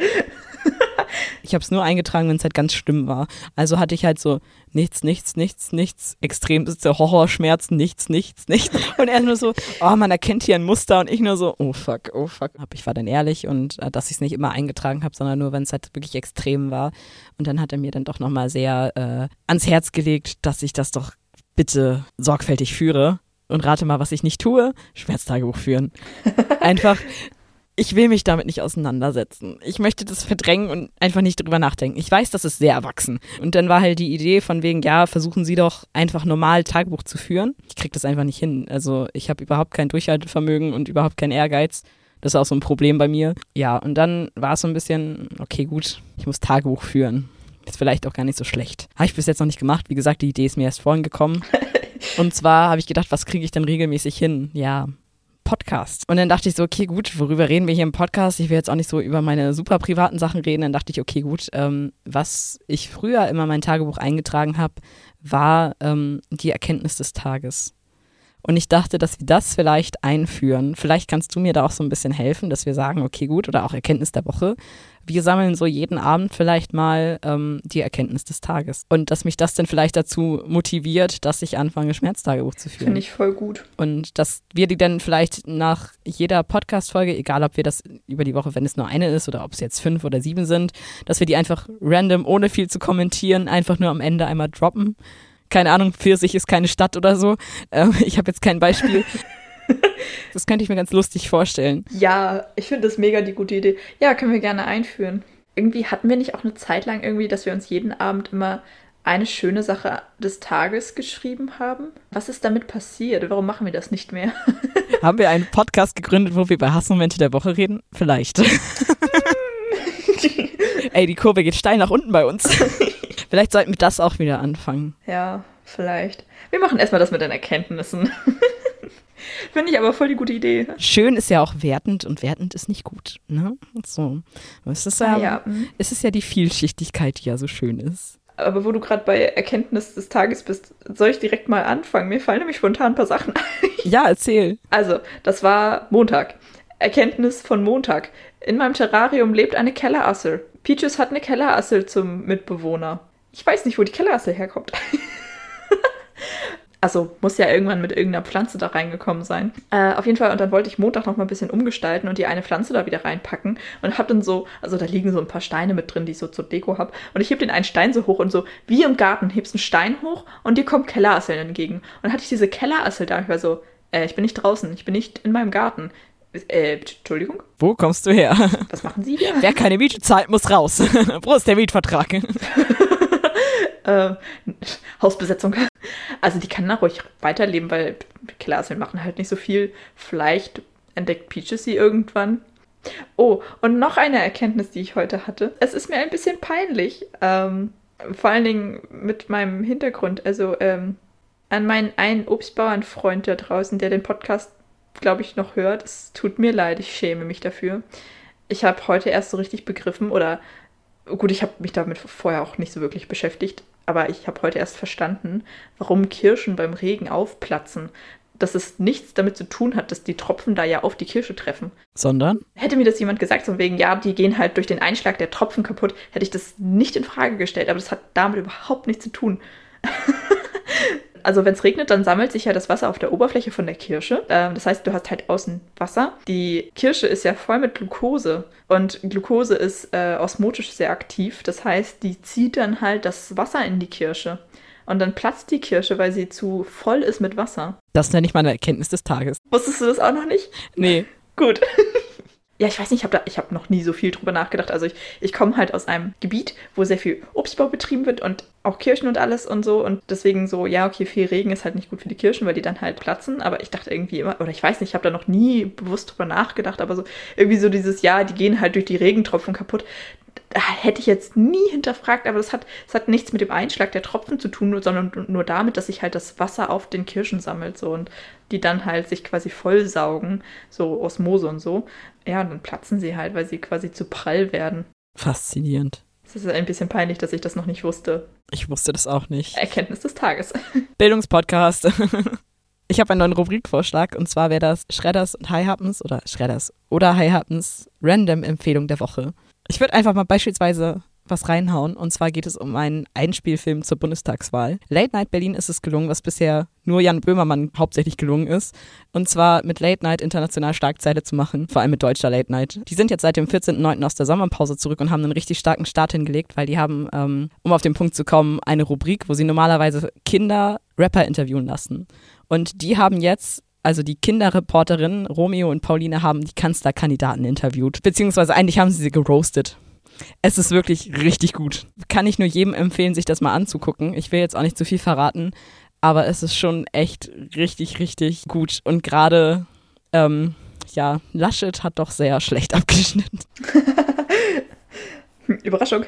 Speaker 1: Ich habe es nur eingetragen, wenn es halt ganz schlimm war. Also hatte ich halt so nichts, nichts, nichts, nichts, extremste Horrorschmerzen, nichts, nichts, nichts. Und er nur so, oh, man erkennt hier ein Muster und ich nur so, oh fuck, oh fuck. Ich war dann ehrlich und äh, dass ich es nicht immer eingetragen habe, sondern nur, wenn es halt wirklich extrem war. Und dann hat er mir dann doch nochmal sehr äh, ans Herz gelegt, dass ich das doch bitte sorgfältig führe. Und rate mal, was ich nicht tue. Schmerztagebuch führen. Einfach ich will mich damit nicht auseinandersetzen. Ich möchte das verdrängen und einfach nicht drüber nachdenken. Ich weiß, das ist sehr erwachsen. Und dann war halt die Idee von wegen, ja, versuchen Sie doch einfach normal Tagebuch zu führen. Ich krieg das einfach nicht hin. Also ich habe überhaupt kein Durchhaltevermögen und überhaupt keinen Ehrgeiz. Das ist auch so ein Problem bei mir. Ja, und dann war es so ein bisschen, okay, gut, ich muss Tagebuch führen. Ist vielleicht auch gar nicht so schlecht. Habe ich bis jetzt noch nicht gemacht. Wie gesagt, die Idee ist mir erst vorhin gekommen. Und zwar habe ich gedacht, was kriege ich denn regelmäßig hin? Ja, Podcast. Und dann dachte ich so, okay, gut, worüber reden wir hier im Podcast? Ich will jetzt auch nicht so über meine super privaten Sachen reden. Dann dachte ich, okay, gut, ähm, was ich früher immer mein Tagebuch eingetragen habe, war ähm, die Erkenntnis des Tages. Und ich dachte, dass wir das vielleicht einführen. Vielleicht kannst du mir da auch so ein bisschen helfen, dass wir sagen, okay, gut, oder auch Erkenntnis der Woche wir sammeln so jeden Abend vielleicht mal ähm, die Erkenntnis des Tages. Und dass mich das dann vielleicht dazu motiviert, dass ich anfange, Schmerztagebuch zu führen.
Speaker 2: Finde ich voll gut.
Speaker 1: Und dass wir die dann vielleicht nach jeder Podcast-Folge, egal ob wir das über die Woche, wenn es nur eine ist oder ob es jetzt fünf oder sieben sind, dass wir die einfach random, ohne viel zu kommentieren, einfach nur am Ende einmal droppen. Keine Ahnung, Pfirsich ist keine Stadt oder so. Ähm, ich habe jetzt kein Beispiel. das könnte ich mir ganz lustig vorstellen.
Speaker 2: Ja, ich finde das mega die gute Idee. Ja, können wir gerne einführen. Irgendwie hatten wir nicht auch eine Zeit lang irgendwie, dass wir uns jeden Abend immer eine schöne Sache des Tages geschrieben haben. Was ist damit passiert? Warum machen wir das nicht mehr?
Speaker 1: haben wir einen Podcast gegründet, wo wir bei Hassmomente der Woche reden? Vielleicht. Ey, die Kurve geht steil nach unten bei uns. Vielleicht sollten wir das auch wieder anfangen.
Speaker 2: Ja, vielleicht. Wir machen erstmal das mit den Erkenntnissen. Finde ich aber voll die gute Idee.
Speaker 1: Schön ist ja auch wertend und wertend ist nicht gut. Ne? So. Es ist ja, ah, ja. Mhm. es ist ja die Vielschichtigkeit, die ja so schön ist.
Speaker 2: Aber wo du gerade bei Erkenntnis des Tages bist, soll ich direkt mal anfangen? Mir fallen nämlich spontan ein paar Sachen ein.
Speaker 1: Ja, erzähl.
Speaker 2: Also, das war Montag. Erkenntnis von Montag. In meinem Terrarium lebt eine Kellerassel. Peaches hat eine Kellerassel zum Mitbewohner. Ich weiß nicht, wo die Kellerassel herkommt. Also muss ja irgendwann mit irgendeiner Pflanze da reingekommen sein. Äh, auf jeden Fall, und dann wollte ich Montag noch mal ein bisschen umgestalten und die eine Pflanze da wieder reinpacken und hab dann so, also da liegen so ein paar Steine mit drin, die ich so zur Deko hab. Und ich heb den einen Stein so hoch und so, wie im Garten, hebst einen Stein hoch und dir kommt Kellerasseln entgegen. Und dann hatte ich diese Kellerassel da, ich war so, äh, ich bin nicht draußen, ich bin nicht in meinem Garten. Äh, Entschuldigung?
Speaker 1: Wo kommst du her?
Speaker 2: Was machen Sie hier?
Speaker 1: Wer keine Miete zahlt, muss raus. Wo ist der Mietvertrag?
Speaker 2: äh, Hausbesetzung. Also die kann da ruhig weiterleben, weil sie machen halt nicht so viel. Vielleicht entdeckt Peaches sie irgendwann. Oh, und noch eine Erkenntnis, die ich heute hatte. Es ist mir ein bisschen peinlich. Ähm, vor allen Dingen mit meinem Hintergrund. Also ähm, an meinen einen Obstbauernfreund da draußen, der den Podcast, glaube ich, noch hört. Es tut mir leid, ich schäme mich dafür. Ich habe heute erst so richtig begriffen oder gut, ich habe mich damit vorher auch nicht so wirklich beschäftigt, aber ich habe heute erst verstanden, warum Kirschen beim Regen aufplatzen. Dass es nichts damit zu tun hat, dass die Tropfen da ja auf die Kirsche treffen.
Speaker 1: Sondern?
Speaker 2: Hätte mir das jemand gesagt, so wegen, ja, die gehen halt durch den Einschlag der Tropfen kaputt, hätte ich das nicht in Frage gestellt, aber das hat damit überhaupt nichts zu tun. also wenn es regnet, dann sammelt sich ja das Wasser auf der Oberfläche von der Kirsche. Ähm, das heißt, du hast halt außen Wasser. Die Kirsche ist ja voll mit Glucose und Glucose ist äh, osmotisch sehr aktiv. Das heißt, die zieht dann halt das Wasser in die Kirsche. Und dann platzt die Kirsche, weil sie zu voll ist mit Wasser.
Speaker 1: Das nenne ich meine Erkenntnis des Tages.
Speaker 2: Wusstest du das auch noch nicht?
Speaker 1: Nee.
Speaker 2: Gut. ja, ich weiß nicht, ich habe hab noch nie so viel drüber nachgedacht. Also ich, ich komme halt aus einem Gebiet, wo sehr viel Obstbau betrieben wird und auch Kirschen und alles und so. Und deswegen so, ja, okay, viel Regen ist halt nicht gut für die Kirschen, weil die dann halt platzen. Aber ich dachte irgendwie immer, oder ich weiß nicht, ich habe da noch nie bewusst drüber nachgedacht, aber so irgendwie so dieses, ja, die gehen halt durch die Regentropfen kaputt hätte ich jetzt nie hinterfragt, aber das hat, das hat nichts mit dem Einschlag der Tropfen zu tun, sondern nur damit, dass sich halt das Wasser auf den Kirschen sammelt so und die dann halt sich quasi vollsaugen, so Osmose und so. Ja, und dann platzen sie halt, weil sie quasi zu prall werden.
Speaker 1: Faszinierend.
Speaker 2: Es ist ein bisschen peinlich, dass ich das noch nicht wusste.
Speaker 1: Ich wusste das auch nicht.
Speaker 2: Erkenntnis des Tages.
Speaker 1: Bildungspodcast. Ich habe einen neuen Rubrikvorschlag und zwar wäre das Schredders und High Happens oder Schredders oder High Happens Random Empfehlung der Woche. Ich würde einfach mal beispielsweise was reinhauen. Und zwar geht es um einen Einspielfilm zur Bundestagswahl. Late Night Berlin ist es gelungen, was bisher nur Jan Böhmermann hauptsächlich gelungen ist. Und zwar mit Late Night international Starkzeile zu machen, vor allem mit deutscher Late Night. Die sind jetzt seit dem 14.09. aus der Sommerpause zurück und haben einen richtig starken Start hingelegt, weil die haben, ähm, um auf den Punkt zu kommen, eine Rubrik, wo sie normalerweise Kinder Rapper interviewen lassen. Und die haben jetzt also die Kinderreporterinnen Romeo und Pauline haben die Kanzlerkandidaten interviewt, beziehungsweise eigentlich haben sie sie geroastet. Es ist wirklich richtig gut. Kann ich nur jedem empfehlen, sich das mal anzugucken. Ich will jetzt auch nicht zu viel verraten, aber es ist schon echt richtig, richtig gut. Und gerade, ähm, ja, Laschet hat doch sehr schlecht abgeschnitten.
Speaker 2: Überraschung.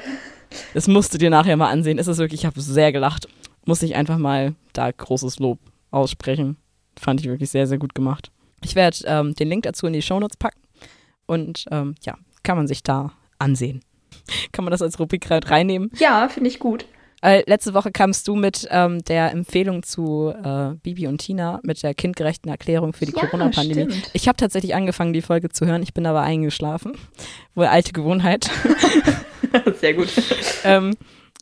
Speaker 1: Das musst du dir nachher mal ansehen. Es ist wirklich, ich habe sehr gelacht. Muss ich einfach mal da großes Lob aussprechen. Fand ich wirklich sehr, sehr gut gemacht. Ich werde ähm, den Link dazu in die Shownotes packen und ähm, ja, kann man sich da ansehen. Kann man das als Rubrik reinnehmen?
Speaker 2: Ja, finde ich gut.
Speaker 1: Äh, letzte Woche kamst du mit ähm, der Empfehlung zu äh, Bibi und Tina mit der kindgerechten Erklärung für die
Speaker 2: Ja,
Speaker 1: Corona-Pandemie. Ich habe tatsächlich angefangen, die Folge zu hören. Ich bin aber eingeschlafen. Wohl alte Gewohnheit.
Speaker 2: Sehr gut.
Speaker 1: ähm,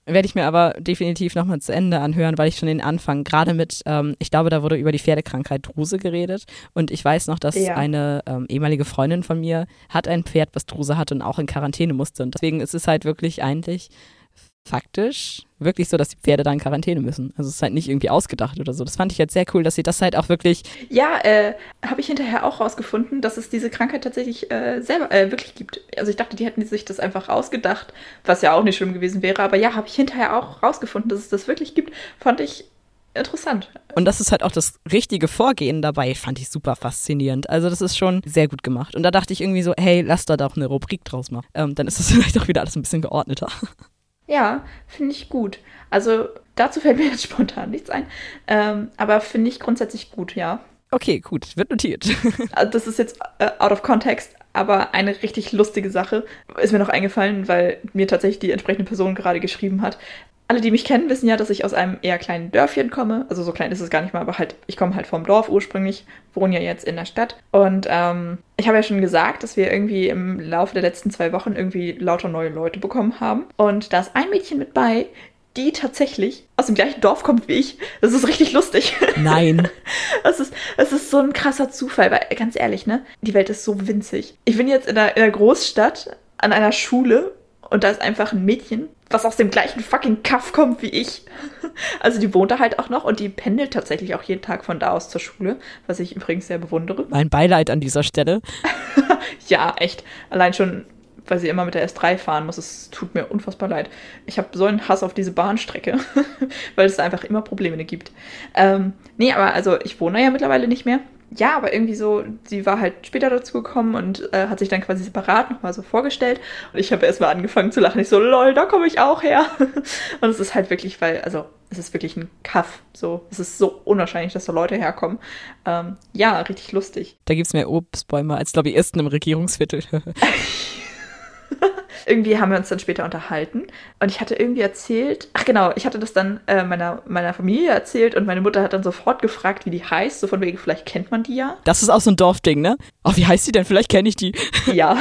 Speaker 1: werde ich mir aber definitiv nochmal zu Ende anhören, weil ich schon den Anfang, gerade mit, ähm, ich glaube, da wurde über die Pferdekrankheit Druse geredet und ich weiß noch, dass
Speaker 2: Ja.
Speaker 1: eine ähm, ehemalige Freundin von mir hat ein Pferd, was Druse hatte und auch in Quarantäne musste und deswegen ist es halt wirklich eigentlich faktisch wirklich so, dass die Pferde da in Quarantäne müssen. Also es ist halt nicht irgendwie ausgedacht oder so. Das fand ich jetzt sehr cool, dass sie das halt auch wirklich,
Speaker 2: Ja, äh, habe ich hinterher auch rausgefunden, dass es diese Krankheit tatsächlich äh, selber äh, wirklich gibt. Also ich dachte, die hätten sich das einfach ausgedacht, was ja auch nicht schlimm gewesen wäre. Aber ja, habe ich hinterher auch rausgefunden, dass es das wirklich gibt. Fand ich interessant.
Speaker 1: und das ist halt auch das richtige Vorgehen dabei, fand ich super faszinierend. Also das ist schon sehr gut gemacht. Und da dachte ich irgendwie so, hey, lass da doch eine Rubrik draus machen. Ähm, dann ist das vielleicht auch wieder alles ein bisschen geordneter.
Speaker 2: Ja, finde ich gut. Also dazu fällt mir jetzt spontan nichts ein. Ähm, aber finde ich grundsätzlich gut, ja.
Speaker 1: Okay, gut, wird notiert.
Speaker 2: Also das ist jetzt äh, out of context, aber eine richtig lustige Sache ist mir noch eingefallen, weil mir tatsächlich die entsprechende Person gerade geschrieben hat. Alle, die mich kennen, wissen ja, dass ich aus einem eher kleinen Dörfchen komme. Also so klein ist es gar nicht mal, aber halt, ich komme halt vom Dorf ursprünglich, wohne ja jetzt in der Stadt. Und ähm, ich habe ja schon gesagt, dass wir irgendwie im Laufe der letzten zwei Wochen irgendwie lauter neue Leute bekommen haben. Und da ist ein Mädchen mit bei, die tatsächlich aus dem gleichen Dorf kommt wie ich. Das ist richtig lustig.
Speaker 1: Nein.
Speaker 2: Es ist, es ist so ein krasser Zufall, weil ganz ehrlich, ne? Die Welt ist so winzig. Ich bin jetzt in einer, in einer Großstadt an einer Schule und da ist einfach ein Mädchen, was aus dem gleichen fucking Kaff kommt wie ich. Also die wohnt da halt auch noch und die pendelt tatsächlich auch jeden Tag von da aus zur Schule, was ich übrigens sehr bewundere.
Speaker 1: Mein Beileid an dieser Stelle.
Speaker 2: Ja, echt. Allein schon, weil sie immer mit der S3 fahren muss. Es tut mir unfassbar leid. Ich habe so einen Hass auf diese Bahnstrecke, weil es da einfach immer Probleme gibt. Ähm, nee, aber also ich wohne ja mittlerweile nicht mehr. Ja, aber irgendwie so, sie war halt später dazu gekommen und äh, hat sich dann quasi separat nochmal so vorgestellt. Und ich habe erstmal angefangen zu lachen. Ich so, lol, da komme ich auch her. und es ist halt wirklich, weil, also, es ist wirklich ein Kaff. So, es ist so unwahrscheinlich, dass da Leute herkommen. Ähm, ja, richtig lustig.
Speaker 1: Da gibt es mehr Obstbäume als Lobbyisten im Regierungsviertel.
Speaker 2: irgendwie haben wir uns dann später unterhalten und ich hatte irgendwie erzählt, ach genau, ich hatte das dann äh, meiner, meiner Familie erzählt und meine Mutter hat dann sofort gefragt, wie die heißt, so von wegen, vielleicht kennt man die ja.
Speaker 1: Das ist auch so ein Dorfding, ne? Oh, wie heißt die denn? Vielleicht kenne ich die.
Speaker 2: Ja,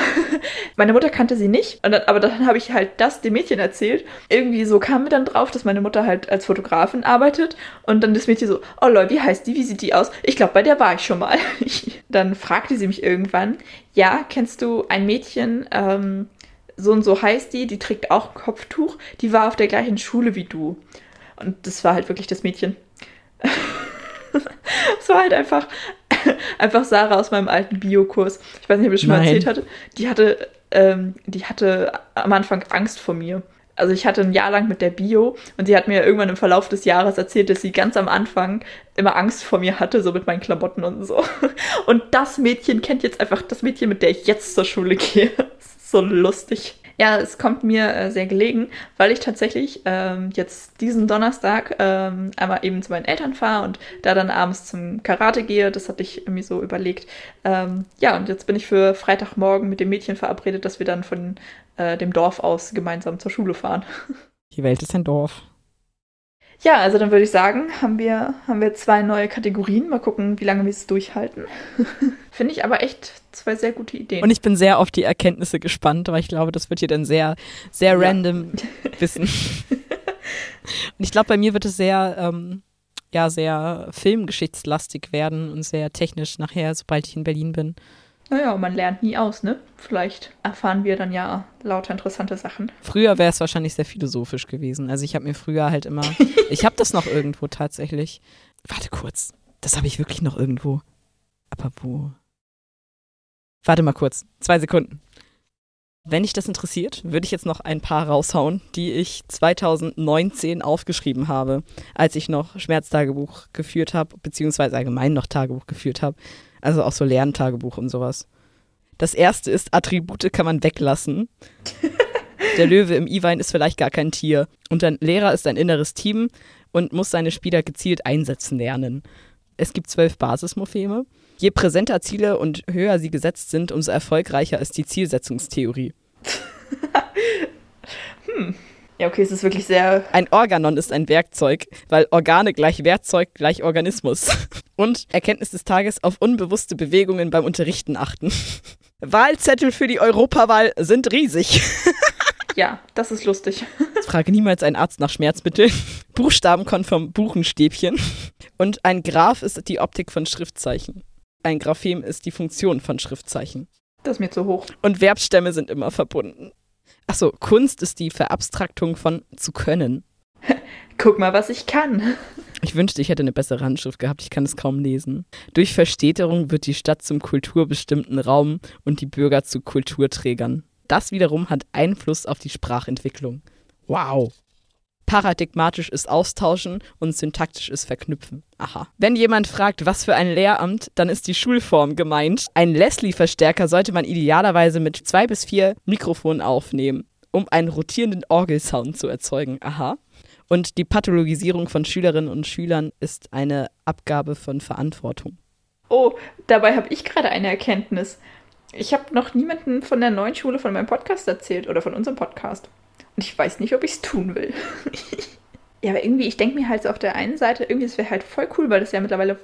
Speaker 2: meine Mutter kannte sie nicht, dann, aber dann habe ich halt das dem Mädchen erzählt. Irgendwie so kamen wir dann drauf, dass meine Mutter halt als Fotografin arbeitet und dann das Mädchen so, oh Leute, wie heißt die, wie sieht die aus? Ich glaube, bei der war ich schon mal. dann fragte sie mich irgendwann, ja, kennst du ein Mädchen, ähm, so und so heißt die, die trägt auch ein Kopftuch, die war auf der gleichen Schule wie du. Und das war halt wirklich das Mädchen. Es war halt einfach, einfach Sarah aus meinem alten Biokurs. Ich weiß nicht, ob ich das schon mal
Speaker 1: Nein.
Speaker 2: erzählt hatte. Die hatte, ähm, die hatte am Anfang Angst vor mir. Also ich hatte ein Jahr lang mit der Bio und sie hat mir irgendwann im Verlauf des Jahres erzählt, dass sie ganz am Anfang immer Angst vor mir hatte, so mit meinen Klamotten und so. Und das Mädchen kennt jetzt einfach das Mädchen, mit der ich jetzt zur Schule gehe. So lustig. Ja, es kommt mir äh, sehr gelegen, weil ich tatsächlich ähm, jetzt diesen Donnerstag ähm, einmal eben zu meinen Eltern fahre und da dann abends zum Karate gehe. Das hatte ich irgendwie so überlegt. Ähm, ja, und jetzt bin ich für Freitagmorgen mit dem Mädchen verabredet, dass wir dann von äh, dem Dorf aus gemeinsam zur Schule fahren.
Speaker 1: Die Welt ist ein Dorf.
Speaker 2: Ja, also dann würde ich sagen, haben wir, haben wir zwei neue Kategorien. Mal gucken, wie lange wir es durchhalten. Finde ich aber echt zwei sehr gute Ideen.
Speaker 1: Und ich bin sehr auf die Erkenntnisse gespannt, weil ich glaube, das wird hier dann sehr, sehr
Speaker 2: Ja.
Speaker 1: random Wissen. Und ich glaube, bei mir wird es sehr, ähm, ja, sehr filmgeschichtslastig werden und sehr technisch nachher, sobald ich in Berlin bin.
Speaker 2: Naja, man lernt nie aus, ne? Vielleicht erfahren wir dann ja lauter interessante Sachen.
Speaker 1: Früher wäre es wahrscheinlich sehr philosophisch gewesen. Also ich habe mir früher halt immer, ich habe das noch irgendwo tatsächlich. Warte kurz, das habe ich wirklich noch irgendwo. Aber wo? Warte mal kurz, zwei Sekunden. Wenn dich das interessiert, würde ich jetzt noch ein paar raushauen, die ich 2019 aufgeschrieben habe, als ich noch Schmerztagebuch geführt habe, beziehungsweise allgemein noch Tagebuch geführt habe. Also auch so Lerntagebuch und sowas. Das erste ist, Attribute kann man weglassen. Der Löwe im E-Wein ist vielleicht gar kein Tier. Und ein Lehrer ist ein inneres Team und muss seine Spieler gezielt einsetzen lernen. Es gibt zwölf Basismorpheme. Je präsenter Ziele und höher sie gesetzt sind, umso erfolgreicher ist die Zielsetzungstheorie.
Speaker 2: Ja, okay, es ist wirklich sehr.
Speaker 1: Ein Organon ist ein Werkzeug, weil Organe gleich Werkzeug gleich Organismus. Und Erkenntnis des Tages auf unbewusste Bewegungen beim Unterrichten achten. Wahlzettel für die Europawahl sind riesig.
Speaker 2: Ja, das ist lustig.
Speaker 1: Frage niemals einen Arzt nach Schmerzmitteln. Buchstabenkonform Buchenstäbchen. Und ein Graph ist die Optik von Schriftzeichen. Ein Graphem ist die Funktion von Schriftzeichen.
Speaker 2: Das ist mir zu hoch.
Speaker 1: Und Verbstämme sind immer verbunden. Achso, Kunst ist die Verabstraktung von zu können.
Speaker 2: Guck mal, was ich kann.
Speaker 1: Ich wünschte, ich hätte eine bessere Handschrift gehabt, ich kann es kaum lesen. Durch Verstädterung wird die Stadt zum kulturbestimmten Raum und die Bürger zu Kulturträgern. Das wiederum hat Einfluss auf die Sprachentwicklung. Wow. Paradigmatisch ist Austauschen und syntaktisch ist Verknüpfen. Aha. Wenn jemand fragt, was für ein Lehramt, dann ist die Schulform gemeint. Ein Leslie-Verstärker sollte man idealerweise mit zwei bis vier Mikrofonen aufnehmen, um einen rotierenden Orgelsound zu erzeugen. Aha. Und die Pathologisierung von Schülerinnen und Schülern ist eine Abgabe von Verantwortung.
Speaker 2: Oh, dabei habe ich gerade eine Erkenntnis. Ich habe noch niemanden von der neuen Schule von meinem Podcast erzählt oder von unserem Podcast. Und ich weiß nicht, ob ich es tun will. ja, aber irgendwie, ich denke mir halt so auf der einen Seite, irgendwie, es wäre halt voll cool, weil das ja mittlerweile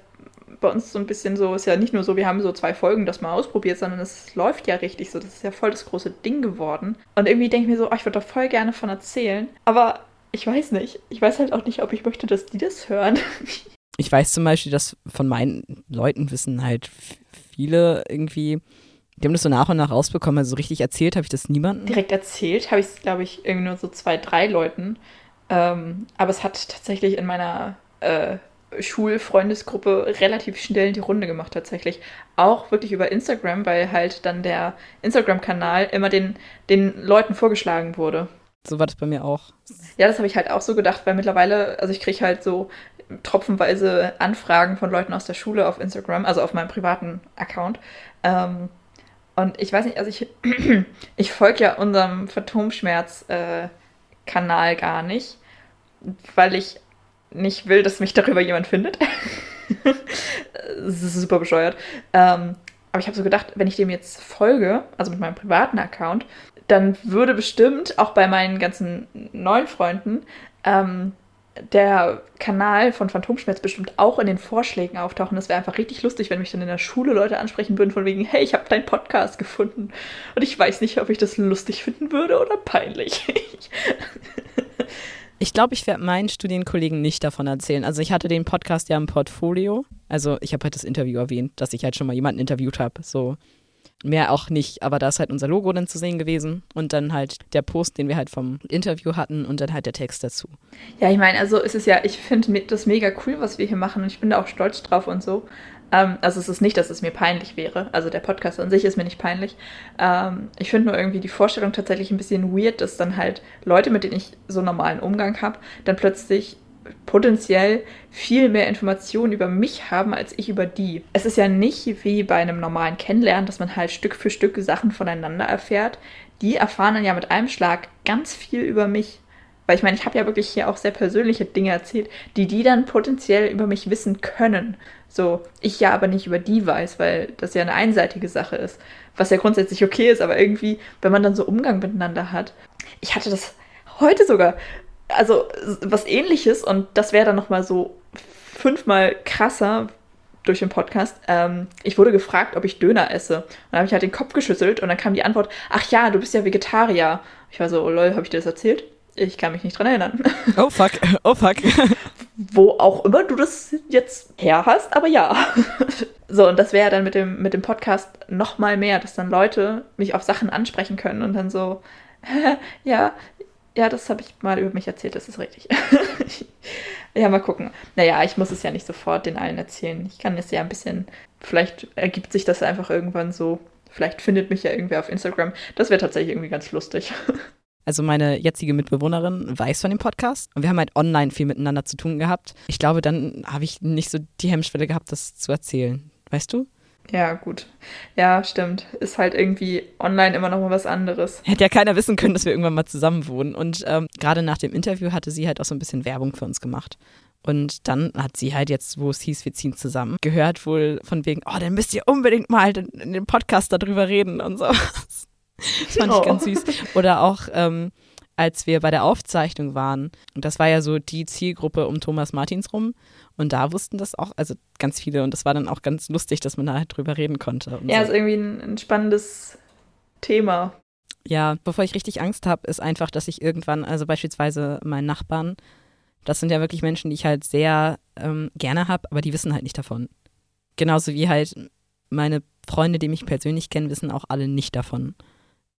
Speaker 2: bei uns so ein bisschen so, ist ja nicht nur so, wir haben so zwei Folgen das mal ausprobiert, sondern es läuft ja richtig so. Das ist ja voll das große Ding geworden. Und irgendwie denke ich mir so, oh, ich würde da voll gerne von erzählen. Aber ich weiß nicht. Ich weiß halt auch nicht, ob ich möchte, dass die das hören.
Speaker 1: Ich weiß zum Beispiel, dass von meinen Leuten wissen halt viele irgendwie, die haben das so nach und nach rausbekommen. Also so richtig erzählt habe ich das niemandem.
Speaker 2: Direkt erzählt habe ich es, glaube ich, irgendwie nur so zwei, drei Leuten. Ähm, aber es hat tatsächlich in meiner äh, Schulfreundesgruppe relativ schnell die Runde gemacht, tatsächlich. Auch wirklich über Instagram, weil halt dann der Instagram-Kanal immer den, den Leuten vorgeschlagen wurde.
Speaker 1: So war das bei mir auch.
Speaker 2: Ja, das habe ich halt auch so gedacht, weil mittlerweile, also ich kriege halt so tropfenweise Anfragen von Leuten aus der Schule auf Instagram, also auf meinem privaten Account. Ähm, und ich weiß nicht, also ich, ich folge ja unserem Phantomschmerz-Kanal äh, gar nicht, weil ich nicht will, dass mich darüber jemand findet. das ist super bescheuert. Ähm, aber ich habe so gedacht, wenn ich dem jetzt folge, also mit meinem privaten Account, dann würde bestimmt auch bei meinen ganzen neuen Freunden ähm, der Kanal von Phantomschmerz bestimmt auch in den Vorschlägen auftauchen. Das wäre einfach richtig lustig, wenn mich dann in der Schule Leute ansprechen würden von wegen, hey, ich habe deinen Podcast gefunden. Und ich weiß nicht, ob ich das lustig finden würde oder peinlich.
Speaker 1: Ich glaube, ich werde meinen Studienkollegen nicht davon erzählen. Also ich hatte den Podcast ja im Portfolio. Also ich habe halt das Interview erwähnt, dass ich halt schon mal jemanden interviewt habe. So Mehr auch nicht, aber da ist halt unser Logo dann zu sehen gewesen und dann halt der Post, den wir halt vom Interview hatten und dann halt der Text dazu.
Speaker 2: Ja, ich meine, also es ist ja, ich finde das mega cool, was wir hier machen und ich bin da auch stolz drauf und so. Ähm, also es ist nicht, dass es mir peinlich wäre. Also der Podcast an sich ist mir nicht peinlich. Ähm, ich finde nur irgendwie die Vorstellung tatsächlich ein bisschen weird, dass dann halt Leute, mit denen ich so normalen Umgang habe, dann plötzlich potenziell viel mehr Informationen über mich haben als ich über die. Es ist ja nicht wie bei einem normalen Kennenlernen, dass man halt Stück für Stück Sachen voneinander erfährt. Die erfahren dann ja mit einem Schlag ganz viel über mich. Weil ich meine, ich habe ja wirklich hier auch sehr persönliche Dinge erzählt, die die dann potenziell über mich wissen können. So, ich ja aber nicht über die weiß, weil das ja eine einseitige Sache ist. Was ja grundsätzlich okay ist, aber irgendwie, wenn man dann so Umgang miteinander hat. Ich hatte das heute sogar also was ähnliches und das wäre dann nochmal so fünfmal krasser durch den Podcast. Ähm, ich wurde gefragt, ob ich Döner esse. Und dann habe ich halt den Kopf geschüttelt und dann kam die Antwort, ach ja, du bist ja Vegetarier. Ich war so, oh lol, habe ich dir das erzählt? Ich kann mich nicht dran erinnern.
Speaker 1: Oh fuck, oh fuck.
Speaker 2: Wo auch immer du das jetzt her hast, aber ja. So, und das wäre dann mit dem, mit dem Podcast nochmal mehr, dass dann Leute mich auf Sachen ansprechen können und dann so, ja, ja, das habe ich mal über mich erzählt, das ist richtig. ja, mal gucken. Naja, ich muss es ja nicht sofort den allen erzählen. Ich kann es ja ein bisschen, vielleicht ergibt sich das einfach irgendwann so. Vielleicht findet mich ja irgendwer auf Instagram. Das wäre tatsächlich irgendwie ganz lustig.
Speaker 1: Also meine jetzige Mitbewohnerin weiß von dem Podcast und wir haben halt online viel miteinander zu tun gehabt. Ich glaube, dann habe ich nicht so die Hemmschwelle gehabt, das zu erzählen. Weißt du?
Speaker 2: Ja, gut. Ja, stimmt. Ist halt irgendwie online immer noch mal was anderes.
Speaker 1: Hätte ja keiner wissen können, dass wir irgendwann mal zusammen wohnen. Und ähm, gerade nach dem Interview hatte sie halt auch so ein bisschen Werbung für uns gemacht. Und dann hat sie halt jetzt, wo es hieß, wir ziehen zusammen, gehört wohl von wegen, oh, dann müsst ihr unbedingt mal in, in dem Podcast darüber reden und so. Das fand oh. ich ganz süß. Oder auch, ähm, als wir bei der Aufzeichnung waren, und das war ja so die Zielgruppe um Thomas Martins rum, und da wussten das auch, also ganz viele, und das war dann auch ganz lustig, dass man da halt drüber reden konnte.
Speaker 2: Ja,
Speaker 1: so.
Speaker 2: ist irgendwie ein, ein spannendes Thema.
Speaker 1: Ja, bevor ich richtig Angst habe, ist einfach, dass ich irgendwann, also beispielsweise meinen Nachbarn, das sind ja wirklich Menschen, die ich halt sehr ähm, gerne habe, aber die wissen halt nicht davon. Genauso wie halt meine Freunde, die mich persönlich kennen, wissen auch alle nicht davon.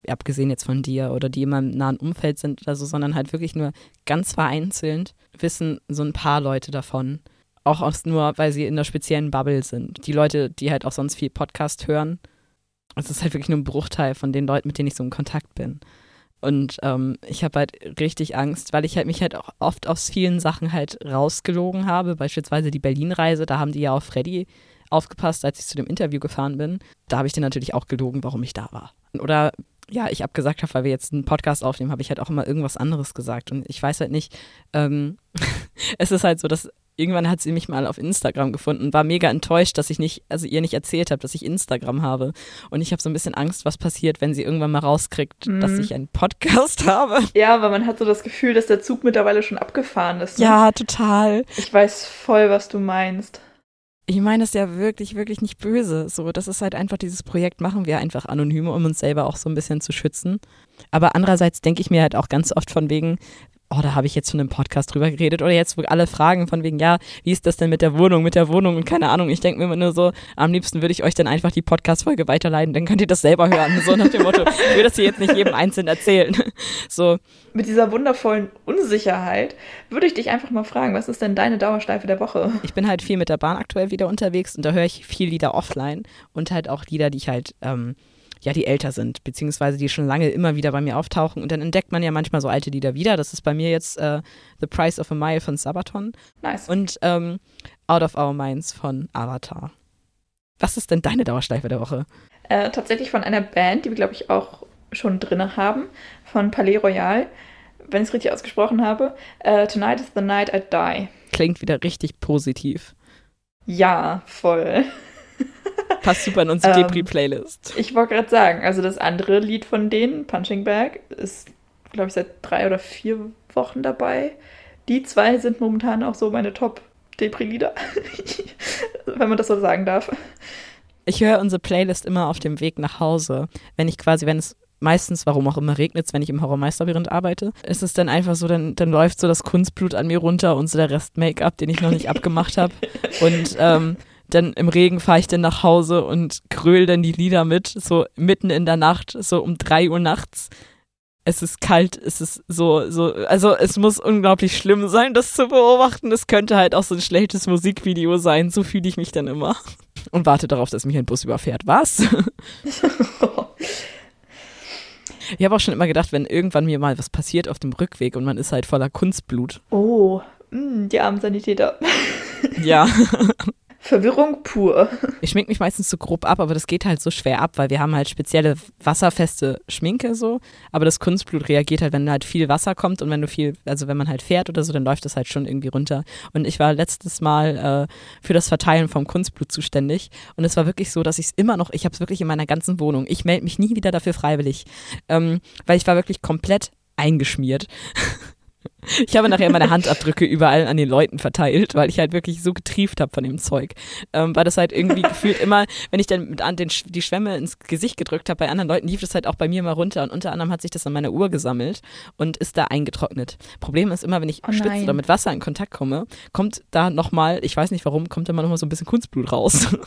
Speaker 1: Abgesehen jetzt von dir oder die in meinem nahen Umfeld sind oder so, sondern halt wirklich nur ganz vereinzelt wissen so ein paar Leute davon. Auch aus nur, weil sie in einer speziellen Bubble sind. Die Leute, die halt auch sonst viel Podcast hören. Es ist halt wirklich nur ein Bruchteil von den Leuten, mit denen ich so in Kontakt bin. Und ähm, ich habe halt richtig Angst, weil ich halt mich halt auch oft aus vielen Sachen halt rausgelogen habe. Beispielsweise die Berlin-Reise, da haben die ja auf Freddy aufgepasst, als ich zu dem Interview gefahren bin. Da habe ich dir natürlich auch gelogen, warum ich da war. Oder ja, ich abgesagt habe, weil wir jetzt einen Podcast aufnehmen, habe ich halt auch immer irgendwas anderes gesagt. Und ich weiß halt nicht, ähm, es ist halt so, dass irgendwann hat sie mich mal auf Instagram gefunden und war mega enttäuscht, dass ich nicht, also ihr nicht erzählt habe, dass ich Instagram habe. Und ich habe so ein bisschen Angst, was passiert, wenn sie irgendwann mal rauskriegt, mhm. dass ich einen Podcast habe.
Speaker 2: Ja, aber man hat so das Gefühl, dass der Zug mittlerweile schon abgefahren ist.
Speaker 1: Ne? Ja, total.
Speaker 2: Ich weiß voll, was du meinst.
Speaker 1: Ich meine es ja wirklich, wirklich nicht böse. So, das ist halt einfach dieses Projekt, machen wir einfach anonym, um uns selber auch so ein bisschen zu schützen. Aber andererseits denke ich mir halt auch ganz oft von wegen, oh, da habe ich jetzt schon im Podcast drüber geredet oder jetzt wo alle fragen von wegen, ja, wie ist das denn mit der Wohnung, mit der Wohnung und keine Ahnung. Ich denke mir immer nur so, am liebsten würde ich euch dann einfach die Podcast-Folge weiterleiten, dann könnt ihr das selber hören. So nach dem Motto, ich will das hier jetzt nicht jedem einzeln erzählen. So.
Speaker 2: Mit dieser wundervollen Unsicherheit würde ich dich einfach mal fragen, was ist denn deine Dauerschleife der Woche?
Speaker 1: Ich bin halt viel mit der Bahn aktuell wieder unterwegs und da höre ich viel Lieder offline und halt auch Lieder, die ich halt ähm, ja, die älter sind, beziehungsweise die schon lange immer wieder bei mir auftauchen. Und dann entdeckt man ja manchmal so alte Lieder wieder. Das ist bei mir jetzt äh, The Price of a Mile von Sabaton.
Speaker 2: Nice.
Speaker 1: Und ähm, Out of Our Minds von Avatar. Was ist denn deine Dauerschleife der Woche?
Speaker 2: Äh, tatsächlich von einer Band, die wir, glaube ich, auch schon drin haben, von Palais Royal, wenn ich es richtig ausgesprochen habe. Uh, Tonight is the Night I Die.
Speaker 1: Klingt wieder richtig positiv.
Speaker 2: Ja, voll.
Speaker 1: Passt super in unsere ähm, Depri-Playlist.
Speaker 2: Ich wollte gerade sagen, also das andere Lied von denen, Punching Bag, ist, glaube ich, seit drei oder vier Wochen dabei. Die zwei sind momentan auch so meine Top-Depri-Lieder, wenn man das so sagen darf.
Speaker 1: Ich höre unsere Playlist immer auf dem Weg nach Hause, wenn ich quasi, wenn es meistens, warum auch immer regnet es, wenn ich im Horrormeisterlabyrinth arbeite, ist es dann einfach so, dann, dann läuft so das Kunstblut an mir runter und so der Rest Make-up, den ich noch nicht abgemacht habe. Und ähm, dann im Regen fahre ich dann nach Hause und kröl dann die Lieder mit, so mitten in der Nacht, so um drei Uhr nachts. Es ist kalt, es ist so, so, also es muss unglaublich schlimm sein, das zu beobachten. Es könnte halt auch so ein schlechtes Musikvideo sein, so fühle ich mich dann immer. Und warte darauf, dass mich ein Bus überfährt. Was? ich habe auch schon immer gedacht, wenn irgendwann mir mal was passiert auf dem Rückweg und man ist halt voller Kunstblut.
Speaker 2: Oh, mh, mm, die armen Sanitäter.
Speaker 1: ja.
Speaker 2: Verwirrung pur.
Speaker 1: Ich schmink mich meistens so grob ab, aber das geht halt so schwer ab, weil wir haben halt spezielle wasserfeste Schminke so. Aber das Kunstblut reagiert halt, wenn halt viel Wasser kommt und wenn du viel, also wenn man halt fährt oder so, dann läuft das halt schon irgendwie runter. Und ich war letztes Mal äh, für das Verteilen vom Kunstblut zuständig und es war wirklich so, dass ich es immer noch, ich habe es wirklich in meiner ganzen Wohnung. Ich melde mich nie wieder dafür freiwillig, ähm, weil ich war wirklich komplett eingeschmiert. Ich habe nachher meine Handabdrücke überall an den Leuten verteilt, weil ich halt wirklich so getrieft habe von dem Zeug. Ähm, weil das halt irgendwie gefühlt immer, wenn ich dann mit an den, die Schwämme ins Gesicht gedrückt habe, bei anderen Leuten lief das halt auch bei mir mal runter und unter anderem hat sich das an meiner Uhr gesammelt und ist da eingetrocknet. Problem ist immer, wenn ich oh schwitze oder mit Wasser in Kontakt komme, kommt da nochmal, ich weiß nicht warum, kommt da mal nochmal so ein bisschen Kunstblut raus.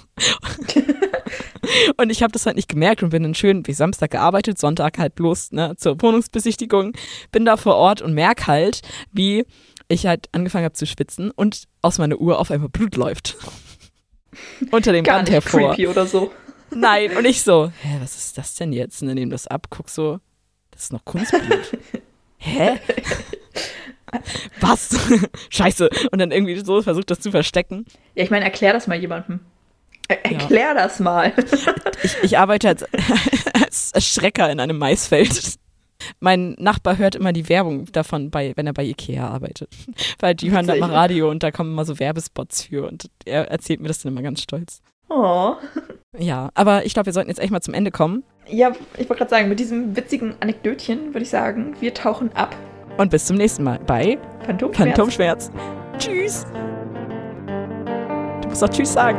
Speaker 1: Und ich habe das halt nicht gemerkt und bin dann schön wie Samstag gearbeitet, Sonntag halt bloß ne, zur Wohnungsbesichtigung, bin da vor Ort und merke halt, wie ich halt angefangen habe zu schwitzen und aus meiner Uhr auf einmal Blut läuft. Unter dem
Speaker 2: Gar
Speaker 1: Band
Speaker 2: nicht
Speaker 1: hervor.
Speaker 2: creepy oder so.
Speaker 1: Nein, und ich so, hä, was ist das denn jetzt? Und dann nehme das ab, guck so, das ist noch Kunstblut. hä? Was? Scheiße. Und dann irgendwie so versucht das zu verstecken.
Speaker 2: Ja, ich meine, erklär das mal jemandem. Er erklär ja. das mal.
Speaker 1: ich, ich arbeite als, als Schrecker in einem Maisfeld. Mein Nachbar hört immer die Werbung davon, bei, wenn er bei Ikea arbeitet. Weil die hören da mal Radio und da kommen immer so Werbespots für und er erzählt mir das dann immer ganz stolz.
Speaker 2: Oh.
Speaker 1: Ja, aber ich glaube, wir sollten jetzt echt mal zum Ende kommen.
Speaker 2: Ja, ich wollte gerade sagen, mit diesem witzigen Anekdötchen würde ich sagen, wir tauchen ab.
Speaker 1: Und bis zum nächsten Mal bei
Speaker 2: Phantomschmerz.
Speaker 1: Phantomschmerz. Tschüss. Du musst auch Tschüss sagen.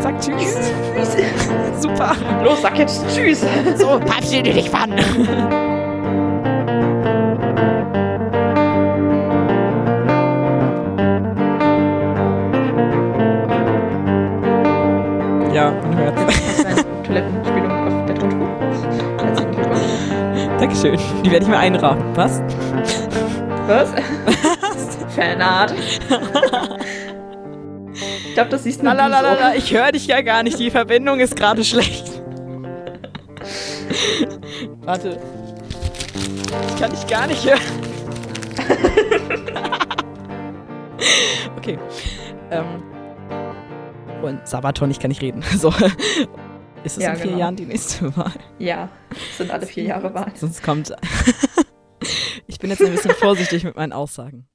Speaker 1: Sag Tschüss.
Speaker 2: Tschüss.
Speaker 1: Super.
Speaker 2: Los, sag jetzt Tschüss.
Speaker 1: So, verabschiede dich von. Ja, man hört's.
Speaker 2: Deine Toilettenspülung auf der Tonspur.
Speaker 1: Dankeschön. Die werde ich mir einrahmen. Was?
Speaker 2: Was? Fanart. Ich glaube, das siehst nur du
Speaker 1: Lalalala, ich höre dich ja gar nicht. Die Verbindung ist gerade schlecht. Warte. Ich kann dich gar nicht hören. okay. Ähm. Und Sabaton, ich kann nicht reden. So. Ist es
Speaker 2: Ja,
Speaker 1: in vier
Speaker 2: genau.
Speaker 1: Jahren die nächste Wahl?
Speaker 2: so. Ja, es sind alle vier Jahre Wahl.
Speaker 1: Sonst kommt. ich bin jetzt ein bisschen vorsichtig mit meinen Aussagen.